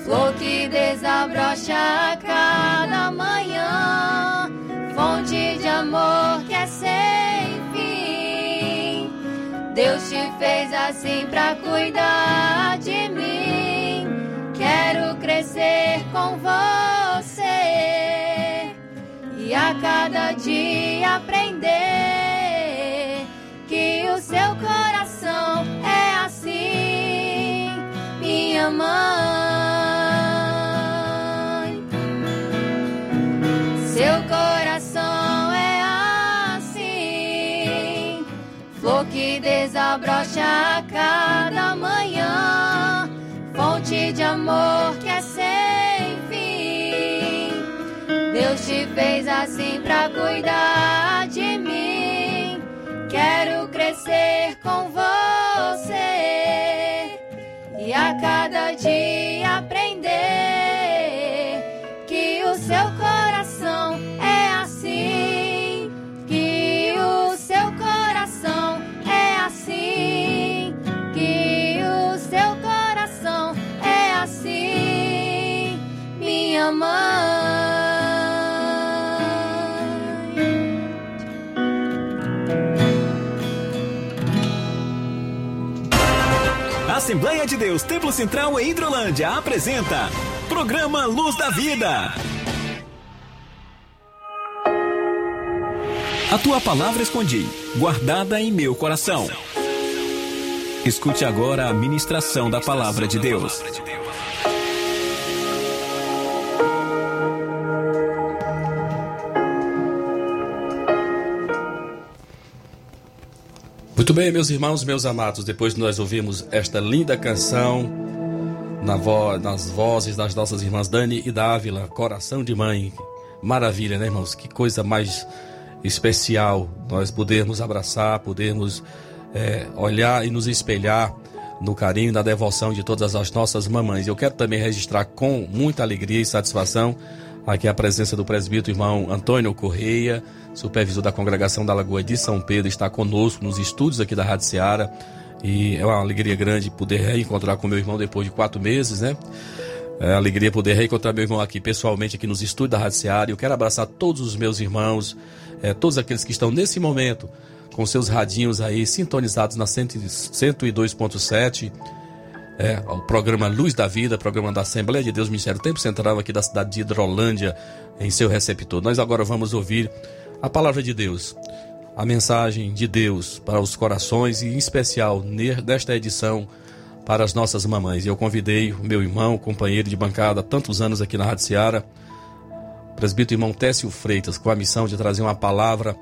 flor que desabrocha a cada manhã, fonte de amor que é sem fim. Deus te fez assim pra cuidar de mim. Quero crescer com você a cada dia aprender que o seu coração é assim, minha mãe. Seu coração é assim, flor que desabrocha a cada manhã, fonte de amor que é te fez assim pra cuidar de mim. Quero crescer com você e a cada dia aprender Assembleia de Deus Templo Central em Hidrolândia apresenta Programa Luz da Vida. A tua palavra escondi, guardada em meu coração. Escute agora a ministração da palavra de Deus. Muito bem, meus irmãos, meus amados, depois de nós ouvimos esta linda canção na vo- nas vozes das nossas irmãs Dani e Dávila, Coração de Mãe. Maravilha, né, irmãos? Que coisa mais especial nós podermos abraçar, podermos é, olhar e nos espelhar no carinho e na devoção de todas as nossas mamães. Eu quero também registrar com muita alegria e satisfação aqui a presença do presbítero irmão Antônio Correia, supervisor da congregação da Lagoa de São Pedro, está conosco nos estúdios aqui da Rádio Seara. E é uma alegria grande poder reencontrar com meu irmão depois de quatro meses, né? É uma alegria poder reencontrar meu irmão aqui pessoalmente aqui nos estúdios da Rádio Seara. Eu quero abraçar todos os meus irmãos, é, todos aqueles que estão nesse momento com seus radinhos aí sintonizados na 100 102.7. É, o programa Luz da Vida, programa da Assembleia de Deus Ministério Tempo Central aqui da cidade de Hidrolândia, em seu receptor. Nós agora vamos ouvir a palavra de Deus, a mensagem de Deus para os corações e, em especial, ne- nesta edição, para as nossas mamães. Eu convidei o meu irmão, companheiro de bancada há tantos anos aqui na Rádio Seara, presbítero irmão Técio Freitas, com a missão de trazer uma palavra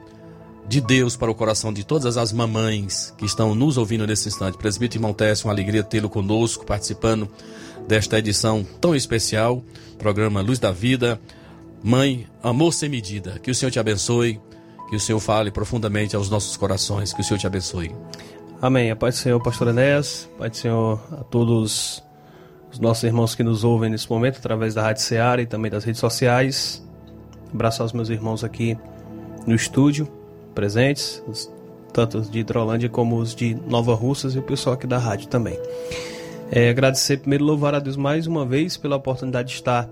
de Deus para o coração de todas as mamães que estão nos ouvindo nesse instante. Presbítero irmão Técio, uma alegria tê-lo conosco, participando desta edição tão especial, programa Luz da Vida. Mãe, amor sem medida, que o Senhor te abençoe, que o Senhor fale profundamente aos nossos corações, que o Senhor te abençoe. Amém. A paz do Senhor, pastor Enéas. Pai do Senhor a todos os nossos irmãos que nos ouvem nesse momento, através da Rádio Seara e também das redes sociais. Abraço aos meus irmãos aqui no estúdio, presentes, os- tanto os de Hidrolândia como os de Nova Russas e o pessoal aqui da rádio também. É, agradecer primeiro, louvar a Deus mais uma vez pela oportunidade de estar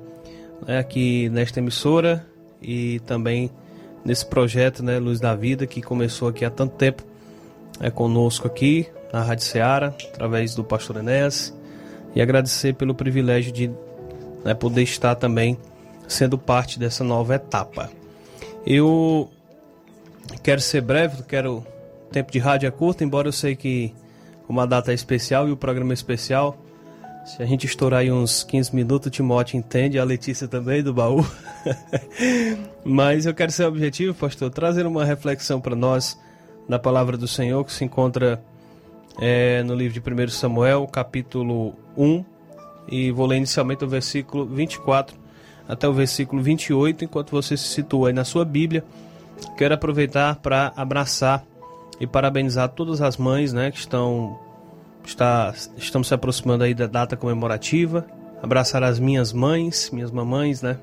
né, aqui nesta emissora e também nesse projeto, né, Luz da Vida, que começou aqui há tanto tempo é, conosco aqui na Rádio Seara, através do pastor Enéas, e agradecer pelo privilégio de né, poder estar também sendo parte dessa nova etapa. Eu quero ser breve, quero. O tempo de rádio é curto, embora eu sei que como a data é especial e o programa é especial, se a gente estourar aí uns 15 minutos, o Timote entende, a Letícia também do baú. Mas eu quero ser objetivo, pastor, trazer uma reflexão para nós da palavra do Senhor que se encontra é, no livro de 1 Samuel, capítulo 1, e vou ler inicialmente o versículo 24 até o versículo 28, enquanto você se situa aí na sua Bíblia. Quero aproveitar para abraçar e parabenizar todas as mães, né, que estão está, estamos se aproximando aí da data comemorativa. Abraçar as minhas mães, minhas mamães, né,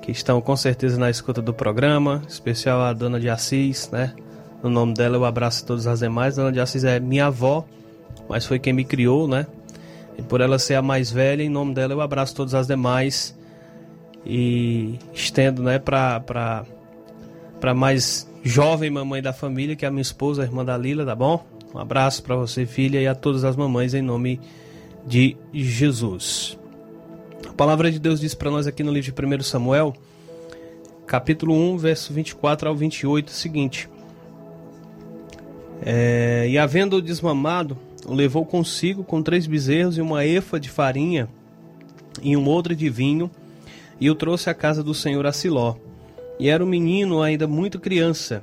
que estão com certeza na escuta do programa, especial a dona de Assis, né? No nome dela eu abraço todas as demais. Dona de Assis é minha avó, mas foi quem me criou, né? E por ela ser a mais velha, em nome dela eu abraço todas as demais e estendo, né, para para mais jovem mamãe da família, que é a minha esposa, a irmã da Lila, tá bom? Um abraço para você, filha, e a todas as mamães em nome de Jesus. A palavra de Deus diz para nós aqui no livro de 1 Samuel, capítulo 1, verso 24 ao 28, o seguinte: é, E havendo desmamado, o levou consigo com três bezerros e uma efa de farinha e um outro de vinho, e o trouxe à casa do Senhor a Siló. E era um menino ainda muito criança,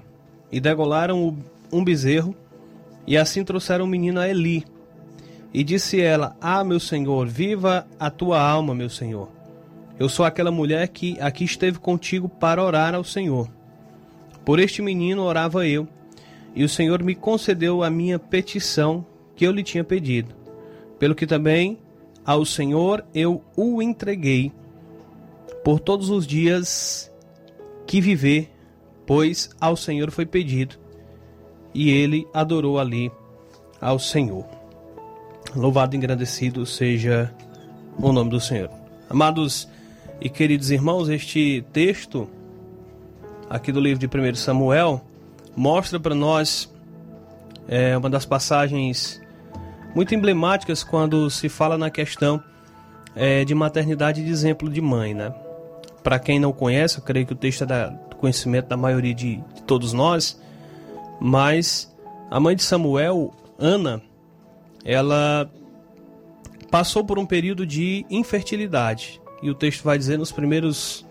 e degolaram um bezerro, e assim trouxeram o menino a Eli. E disse ela: Ah, meu senhor, viva a tua alma, meu senhor. Eu sou aquela mulher que aqui esteve contigo para orar ao Senhor. Por este menino orava eu, e o Senhor me concedeu a minha petição que eu lhe tinha pedido. Pelo que também ao Senhor eu o entreguei por todos os dias que viver, pois ao Senhor foi pedido, e ele adorou ali ao Senhor. Louvado e engrandecido seja o nome do Senhor. Amados e queridos irmãos, este texto aqui do livro de 1 Samuel mostra para nós é, uma das passagens muito emblemáticas quando se fala na questão é, de maternidade e de exemplo de mãe, né? Para quem não conhece, eu creio que o texto é da, do conhecimento da maioria de, de todos nós, mas a mãe de Samuel, Ana, ela passou por um período de infertilidade. E o texto vai dizer nos primeiros,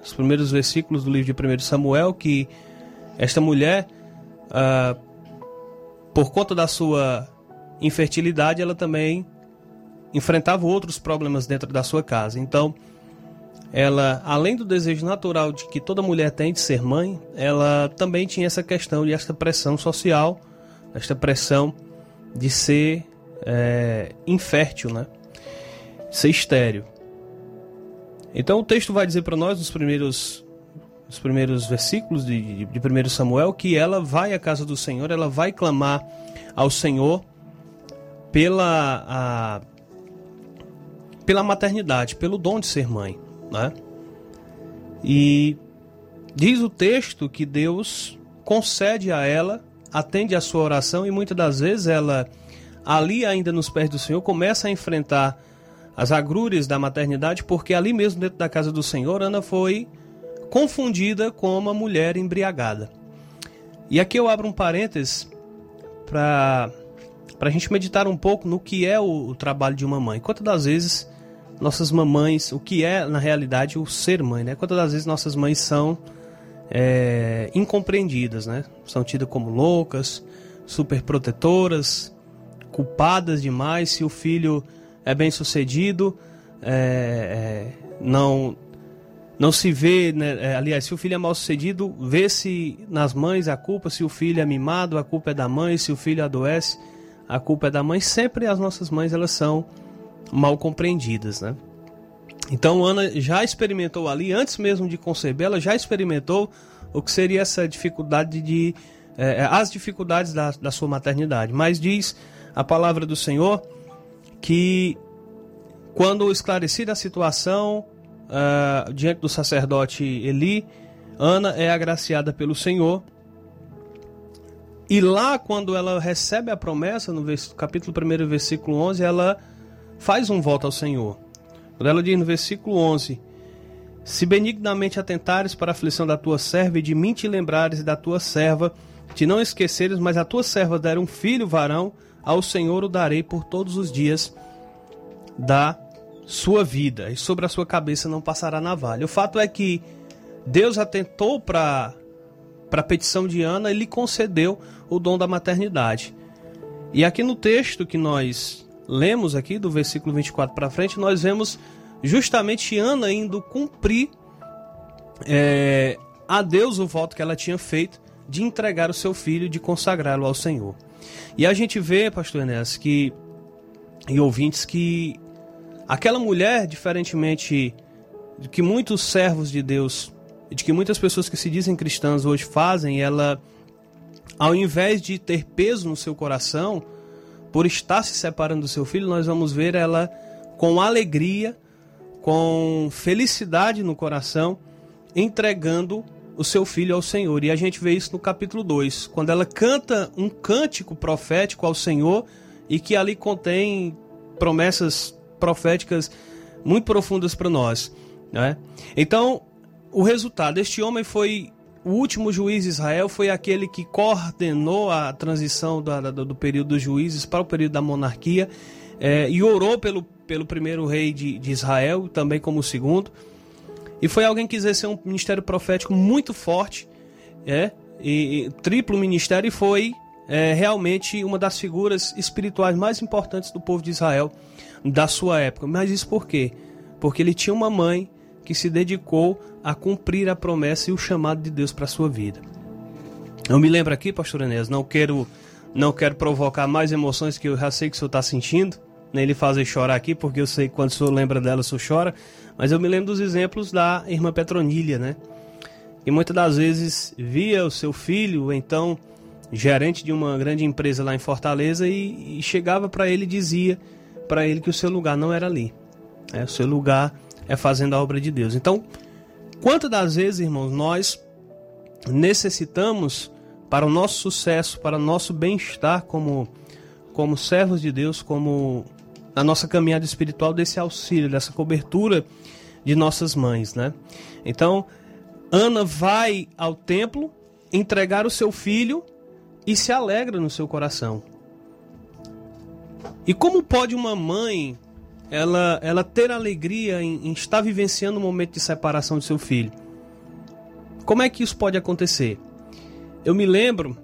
nos primeiros versículos do livro de 1 Samuel que esta mulher, ah, por conta da sua infertilidade, ela também enfrentava outros problemas dentro da sua casa. Então, ela, além do desejo natural de que toda mulher tem de ser mãe, ela também tinha essa questão de esta pressão social, esta pressão de ser é, infértil, né? Ser estéreo. Então o texto vai dizer para nós nos primeiros, nos primeiros versículos de, de, de 1 Samuel que ela vai à casa do Senhor, ela vai clamar ao Senhor pela, a, pela maternidade, pelo dom de ser mãe. Né? E diz o texto que Deus concede a ela, atende a sua oração e muitas das vezes ela, ali ainda nos pés do Senhor, começa a enfrentar as agrúrias da maternidade, porque ali mesmo dentro da casa do Senhor, Ana foi confundida com uma mulher embriagada. E aqui eu abro um parênteses para a gente meditar um pouco no que é o, o, trabalho de uma mãe. Quantas das vezes nossas mamães, o que é na realidade o ser mãe, né? Quantas das vezes nossas mães são é, incompreendidas, né? São tidas como loucas, super protetoras, culpadas demais se o filho é bem sucedido, é, é, não não se vê, né, é, aliás, se o filho é mal sucedido, vê-se nas mães a culpa, se o filho é mimado, a culpa é da mãe, se o filho adoece, a culpa é da mãe. Sempre as nossas mães elas são mal compreendidas, né? Então Ana já experimentou ali, antes mesmo de conceber, ela já experimentou o que seria essa dificuldade de é, as dificuldades da, da sua maternidade. Mas diz a palavra do Senhor que quando esclarecida a situação uh, diante do sacerdote Eli, Ana é agraciada pelo Senhor. E lá, quando ela recebe a promessa, no capítulo 1, versículo 11, ela faz um voto ao Senhor. Quando ela diz no versículo 11: Se benignamente atentares para a aflição da tua serva e de mim te lembrares da tua serva, te não esqueceres, mas a tua serva der um filho varão, ao Senhor o darei por todos os dias da sua vida, e sobre a sua cabeça não passará navalha. O fato é que Deus atentou para a petição de Ana e lhe concedeu o dom da maternidade. E aqui no texto que nós lemos aqui, do versículo 24 para frente, nós vemos justamente Ana indo cumprir é, a Deus o voto que ela tinha feito de entregar o seu filho, de consagrá-lo ao Senhor. E a gente vê, pastor Enéas, que e ouvintes que aquela mulher, diferentemente de que muitos servos de Deus, de que muitas pessoas que se dizem cristãs hoje fazem, ela ao invés de ter peso no seu coração por estar se separando do seu filho, nós vamos ver ela com alegria, com felicidade no coração, entregando o seu filho ao Senhor. E a gente vê isso no capítulo 2, quando ela canta um cântico profético ao Senhor e que ali contém promessas proféticas muito profundas para nós. Né? Então, o resultado: este homem foi o último juiz de Israel, foi aquele que coordenou a transição do, do, do período dos juízes para o período da monarquia é, e orou pelo, pelo primeiro rei de, de Israel, também como o segundo. E foi alguém que exerceu um ministério profético muito forte, é, e, e triplo ministério, e foi é, realmente uma das figuras espirituais mais importantes do povo de Israel da sua época. Mas isso por quê? Porque ele tinha uma mãe que se dedicou a cumprir a promessa e o chamado de Deus para a sua vida. Eu me lembro aqui, pastor Enéas, não quero, não quero provocar mais emoções que eu já sei que o senhor está sentindo, nem lhe fazer chorar aqui, porque eu sei que quando o senhor lembra dela, o senhor chora, mas eu me lembro dos exemplos da irmã Petronília, né? E muitas das vezes via o seu filho, então gerente de uma grande empresa lá em Fortaleza, e, e chegava para ele e dizia para ele que o seu lugar não era ali. Né? O seu lugar é fazendo a obra de Deus. Então, quantas das vezes, irmãos, nós necessitamos para o nosso sucesso, para o nosso bem-estar como, como servos de Deus, como na nossa caminhada espiritual, desse auxílio, dessa cobertura de nossas mães, né? Então, Ana vai ao templo entregar o seu filho e se alegra no seu coração. E como pode uma mãe ela, ela ter alegria em, em estar vivenciando um momento de separação de seu filho? Como é que isso pode acontecer? Eu me lembro,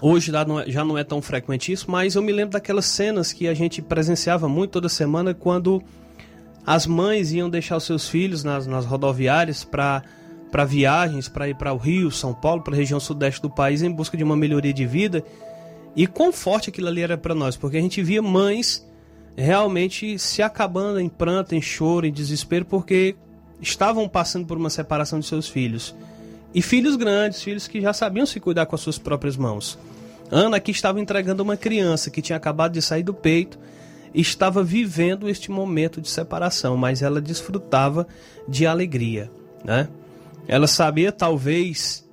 hoje é, já não é tão frequente isso, mas eu me lembro daquelas cenas que a gente presenciava muito toda semana quando as mães iam deixar os seus filhos nas, nas rodoviárias para para viagens, para ir para o Rio, São Paulo, para a região sudeste do país em busca de uma melhoria de vida. E quão forte aquilo ali era para nós, porque a gente via mães realmente se acabando em pranto, em choro, em desespero, porque estavam passando por uma separação de seus filhos. E filhos grandes, filhos que já sabiam se cuidar com as suas próprias mãos. Ana aqui estava entregando uma criança que tinha acabado de sair do peito e estava vivendo este momento de separação, mas ela desfrutava de alegria, né? Ela sabia, talvez,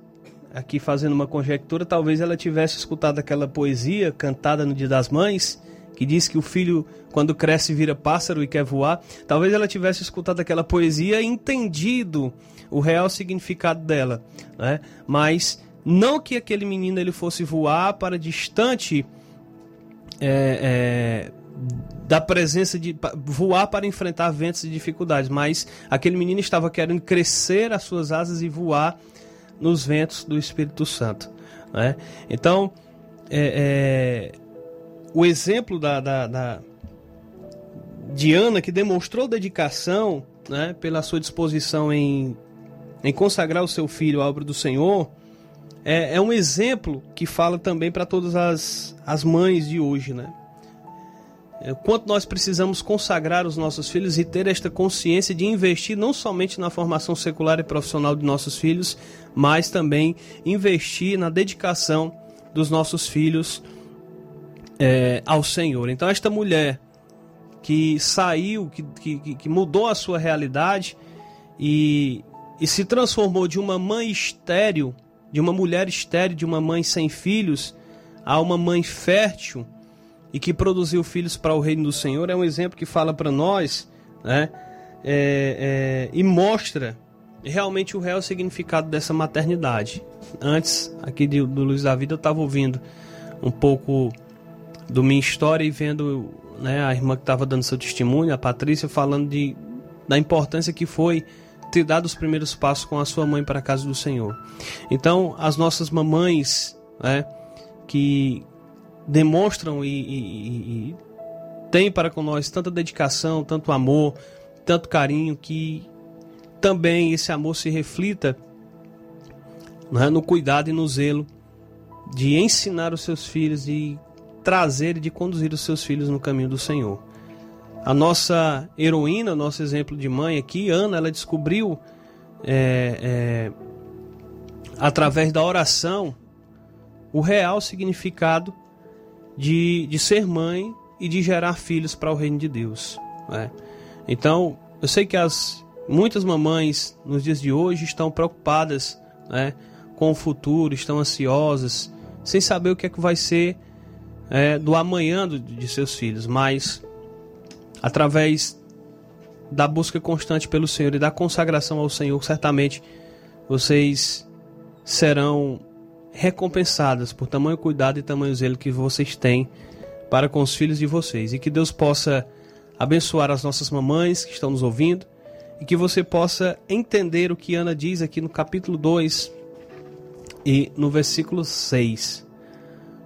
aqui fazendo uma conjectura, talvez ela tivesse escutado aquela poesia cantada no Dia das Mães, que diz que o filho, quando cresce, vira pássaro e quer voar. Talvez ela tivesse escutado aquela poesia e entendido o real significado dela, né? Mas não que aquele menino ele fosse voar para distante é, é, da presença de voar para enfrentar ventos e dificuldades, mas aquele menino estava querendo crescer as suas asas e voar nos ventos do Espírito Santo. Né? Então, é, é, o exemplo da, da, da de Ana, que demonstrou dedicação né, pela sua disposição em, em consagrar o seu filho à obra do Senhor, é, é um exemplo que fala também para todas as, as mães de hoje, né? É, quanto nós precisamos consagrar os nossos filhos e ter esta consciência de investir não somente na formação secular e profissional de nossos filhos, mas também investir na dedicação dos nossos filhos é, ao Senhor. Então, esta mulher que saiu, que, que, que mudou a sua realidade e, e se transformou de uma mãe estéril, de uma mulher estéril, de uma mãe sem filhos, a uma mãe fértil e que produziu filhos para o reino do Senhor é um exemplo que fala para nós, né? É, é, e mostra realmente o real significado dessa maternidade. Antes, aqui do, do Luz da Vida, eu estava ouvindo um pouco do minha história e vendo né, a irmã que estava dando seu testemunho, a Patrícia, falando de, da importância que foi ter dado os primeiros passos com a sua mãe para a casa do Senhor. Então, as nossas mamães, né, que demonstram e, e, e, e têm para com nós tanta dedicação, tanto amor, tanto carinho, que também esse amor se reflita né, no cuidado e no zelo de ensinar os seus filhos, de trazer e de conduzir os seus filhos no caminho do Senhor. A nossa heroína, nosso exemplo de mãe aqui, Ana, ela descobriu é, é, através da oração o real significado de, de ser mãe e de gerar filhos para o reino de Deus. Né? Então, eu sei que as muitas mamães nos dias de hoje estão preocupadas né, com o futuro, estão ansiosas, sem saber o que é que vai ser é, do amanhã de seus filhos, mas através da busca constante pelo Senhor e da consagração ao Senhor, certamente vocês serão recompensadas por tamanho cuidado e tamanho zelo que vocês têm para com os filhos de vocês. E que Deus possa abençoar as nossas mamães que estão nos ouvindo e que você possa entender o que Ana diz aqui no capítulo 2 e no versículo 6.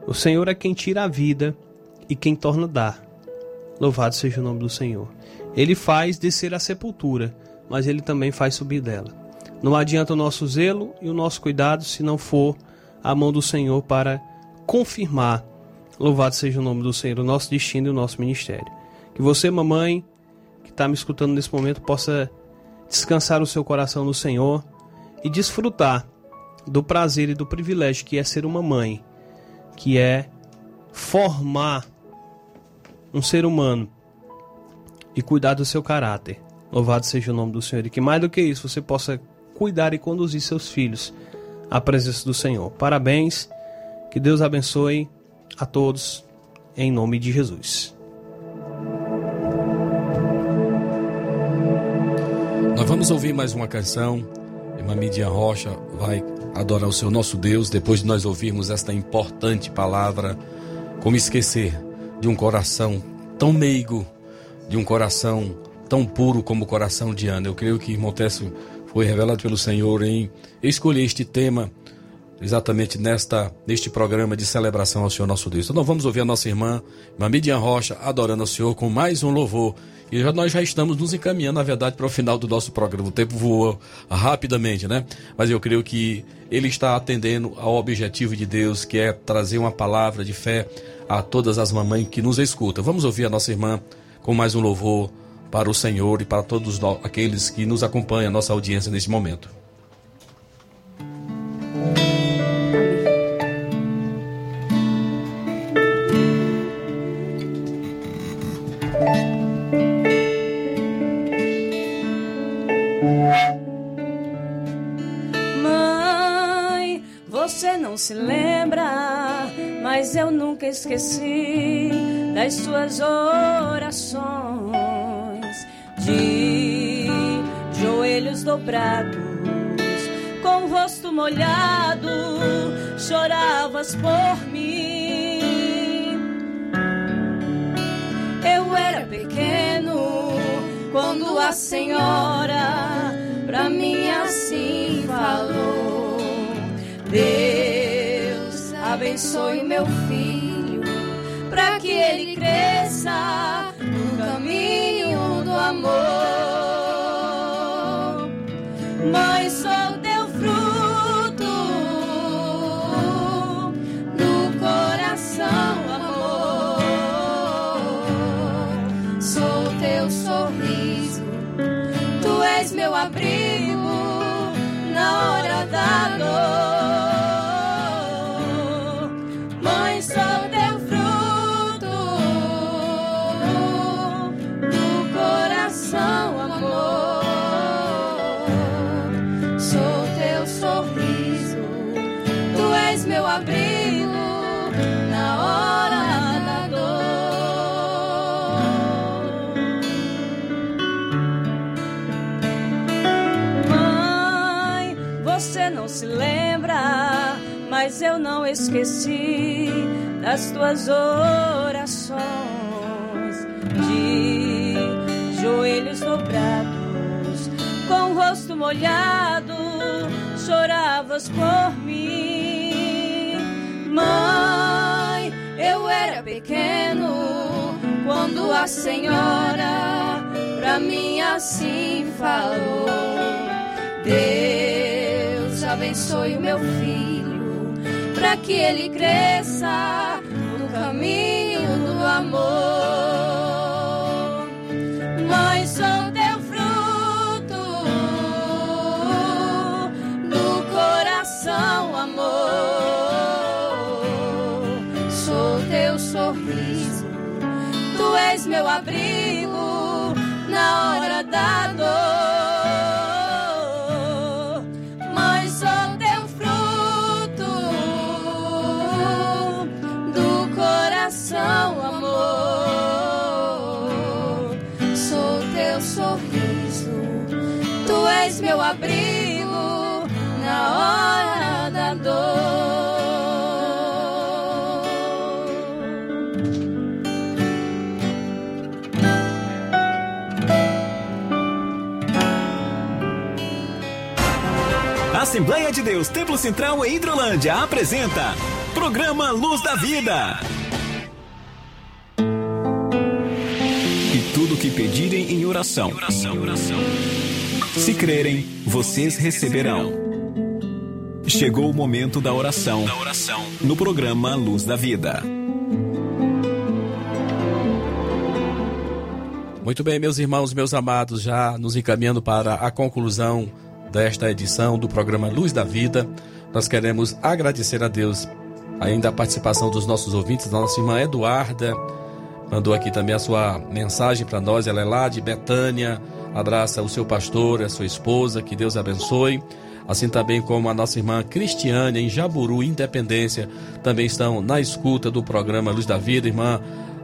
O Senhor é quem tira a vida e quem torna dar. Louvado seja o nome do Senhor. Ele faz descer a sepultura, mas ele também faz subir dela. Não adianta o nosso zelo e o nosso cuidado se não for a mão do Senhor para confirmar, louvado seja o nome do Senhor, o nosso destino e o nosso ministério. Que você, mamãe, que está me escutando nesse momento, possa descansar o seu coração no Senhor e desfrutar do prazer e do privilégio que é ser uma mãe, que é formar um ser humano e cuidar do seu caráter. Louvado seja o nome do Senhor. E que mais do que isso, você possa cuidar e conduzir seus filhos à presença do Senhor. Parabéns. Que Deus abençoe a todos em nome de Jesus. Nós vamos ouvir mais uma canção. Irmã Midian Rocha vai adorar o seu nosso Deus depois de nós ouvirmos esta importante palavra. Como esquecer de um coração tão meigo, de um coração tão puro como o coração de Ana. Eu creio que irmão Tessio foi revelado pelo Senhor em escolher este tema exatamente nesta neste programa de celebração ao Senhor nosso Deus. Então nós vamos ouvir a nossa irmã, irmã Midian Rocha, adorando ao Senhor com mais um louvor. E já, nós já estamos nos encaminhando, na verdade, para o final do nosso programa. O tempo voou rapidamente, né? Mas eu creio que ele está atendendo ao objetivo de Deus, que é trazer uma palavra de fé a todas as mamães que nos escutam. Vamos ouvir a nossa irmã com mais um louvor para o Senhor e para todos aqueles que nos acompanham, a nossa audiência neste momento. Não se lembra, mas eu nunca esqueci das suas orações de joelhos dobrados, com o rosto molhado, choravas por mim. Eu era pequeno quando a senhora pra mim assim falou. Deus abençoe meu filho, pra que ele cresça no caminho do amor. Se lembra, mas eu não esqueci das tuas orações de joelhos dobrados, com o rosto molhado, choravas por mim. Mãe, Eu era pequeno quando a senhora pra mim assim falou. Deus abençoe o meu filho, pra que ele cresça no caminho do amor. Mãe, sou teu fruto do coração, amor. Sou teu sorriso, tu és meu abrigo na hora da dor. Meu abrigo na hora da dor. Assembleia de Deus Templo Central em Hidrolândia apresenta Programa Luz da Vida. E tudo o que pedirem em oração. Se crerem, vocês receberão. Chegou o momento da oração. No programa Luz da Vida. Muito bem, meus irmãos, meus amados, já nos encaminhando para a conclusão desta edição do programa Luz da Vida. Nós queremos agradecer a Deus ainda a participação dos nossos ouvintes, da nossa irmã Eduarda, mandou aqui também a sua mensagem para nós, ela é lá de Betânia, abraça o seu pastor, a sua esposa, que Deus abençoe. Assim também como a nossa irmã Cristiane, em Jaburu, Independência, também estão na escuta do programa Luz da Vida, irmã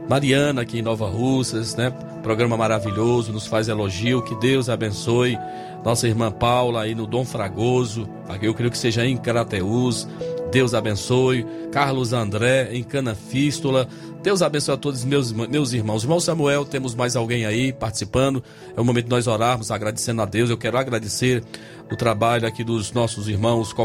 Mariana aqui em Nova Russas, né? Programa maravilhoso, nos faz elogio, que Deus abençoe. Nossa irmã Paula aí no Dom Fragoso, aqui eu creio que seja em Carateús. Deus abençoe. Carlos André em Cana Fístula. Deus abençoe a todos meus, meus irmãos. Irmão Samuel, temos mais alguém aí participando. É o momento de nós orarmos, agradecendo a Deus. Eu quero agradecer o trabalho aqui dos nossos irmãos,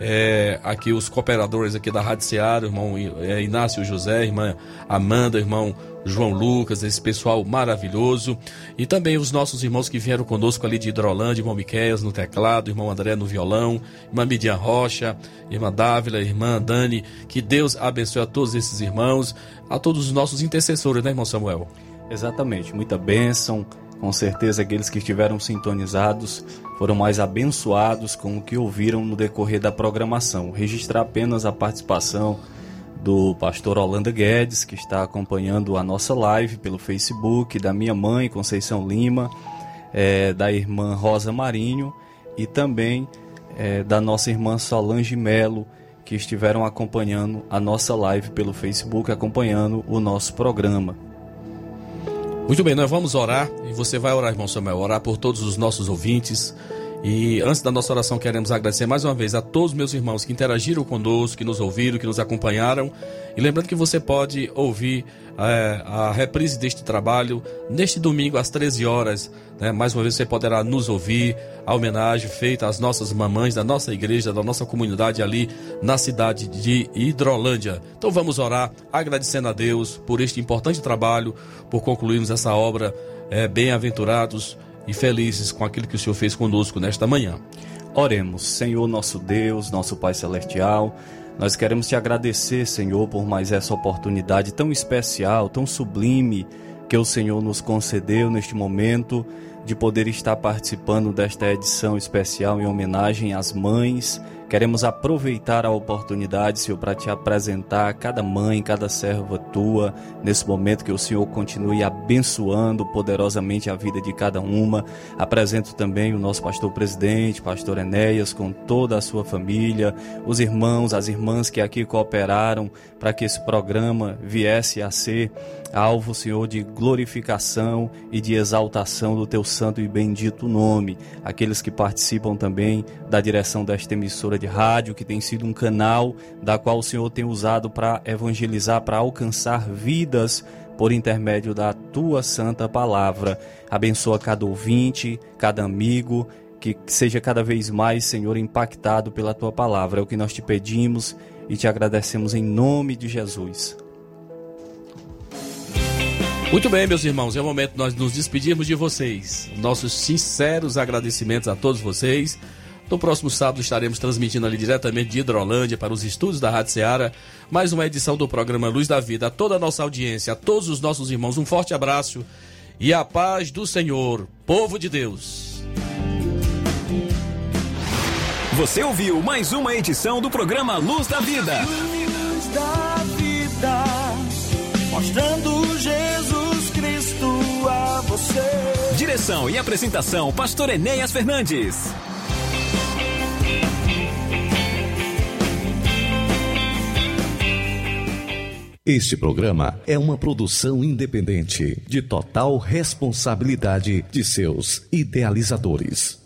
é, aqui os cooperadores aqui da Rádio Seara, irmão é, Inácio José, irmã Amanda, irmão João Lucas, esse pessoal maravilhoso. E também os nossos irmãos que vieram conosco ali de Hidrolândia, irmão Miqueias no teclado, irmão André no violão, irmã Midian Rocha, irmã Dávila, irmã Dani. Que Deus abençoe a todos esses irmãos, a todos os nossos intercessores, né, irmão Samuel? Exatamente, muita bênção. Com certeza, aqueles que estiveram sintonizados foram mais abençoados com o que ouviram no decorrer da programação. Registrar apenas a participação do pastor Holanda Guedes, que está acompanhando a nossa live pelo Facebook, da minha mãe, Conceição Lima, eh, da irmã Rosa Marinho e também eh, da nossa irmã Solange Melo, que estiveram acompanhando a nossa live pelo Facebook, acompanhando o nosso programa. Muito bem, nós vamos orar e você vai orar, irmão Samuel, orar por todos os nossos ouvintes. E antes da nossa oração, queremos agradecer mais uma vez a todos meus irmãos que interagiram conosco, que nos ouviram, que nos acompanharam. E lembrando que você pode ouvir eh, a reprise deste trabalho neste domingo às 13 horas. né? Mais uma vez você poderá nos ouvir a homenagem feita às nossas mamães da nossa igreja, da nossa comunidade ali na cidade de Hidrolândia. Então vamos orar agradecendo a Deus por este importante trabalho, por concluirmos essa obra. eh, Bem-aventurados e felizes com aquilo que o Senhor fez conosco nesta manhã. Oremos, Senhor nosso Deus, nosso Pai Celestial, nós queremos te agradecer, Senhor, por mais essa oportunidade tão especial, tão sublime que o Senhor nos concedeu neste momento de poder estar participando desta edição especial em homenagem às mães. Queremos aproveitar a oportunidade, Senhor, para te apresentar cada mãe, cada serva tua, nesse momento que o Senhor continue abençoando poderosamente a vida de cada uma. Apresento também o nosso pastor presidente, pastor Enéas, com toda a sua família, os irmãos, as irmãs que aqui cooperaram para que esse programa viesse a ser alvo, Senhor, de glorificação e de exaltação do teu santo e bendito nome. Aqueles que participam também da direção desta emissora de rádio, que tem sido um canal da qual o Senhor tem usado para evangelizar, para alcançar vidas por intermédio da tua santa palavra. Abençoa cada ouvinte, cada amigo, que seja cada vez mais, Senhor, impactado pela tua palavra. É o que nós te pedimos e te agradecemos em nome de Jesus. Muito bem, meus irmãos, é o momento de nós nos despedirmos de vocês. Nossos sinceros agradecimentos a todos vocês. No próximo sábado estaremos transmitindo ali diretamente de Hidrolândia para os estúdios da Rádio Ceará mais uma edição do programa Luz da Vida. A toda a nossa audiência, a todos os nossos irmãos, um forte abraço e a paz do Senhor, povo de Deus. Você ouviu mais uma edição do programa Luz da Vida. Luz da vida, mostrando Jesus a você. Direção e apresentação, Pastor Enéas Fernandes. Este programa é uma produção independente, de total responsabilidade de seus idealizadores.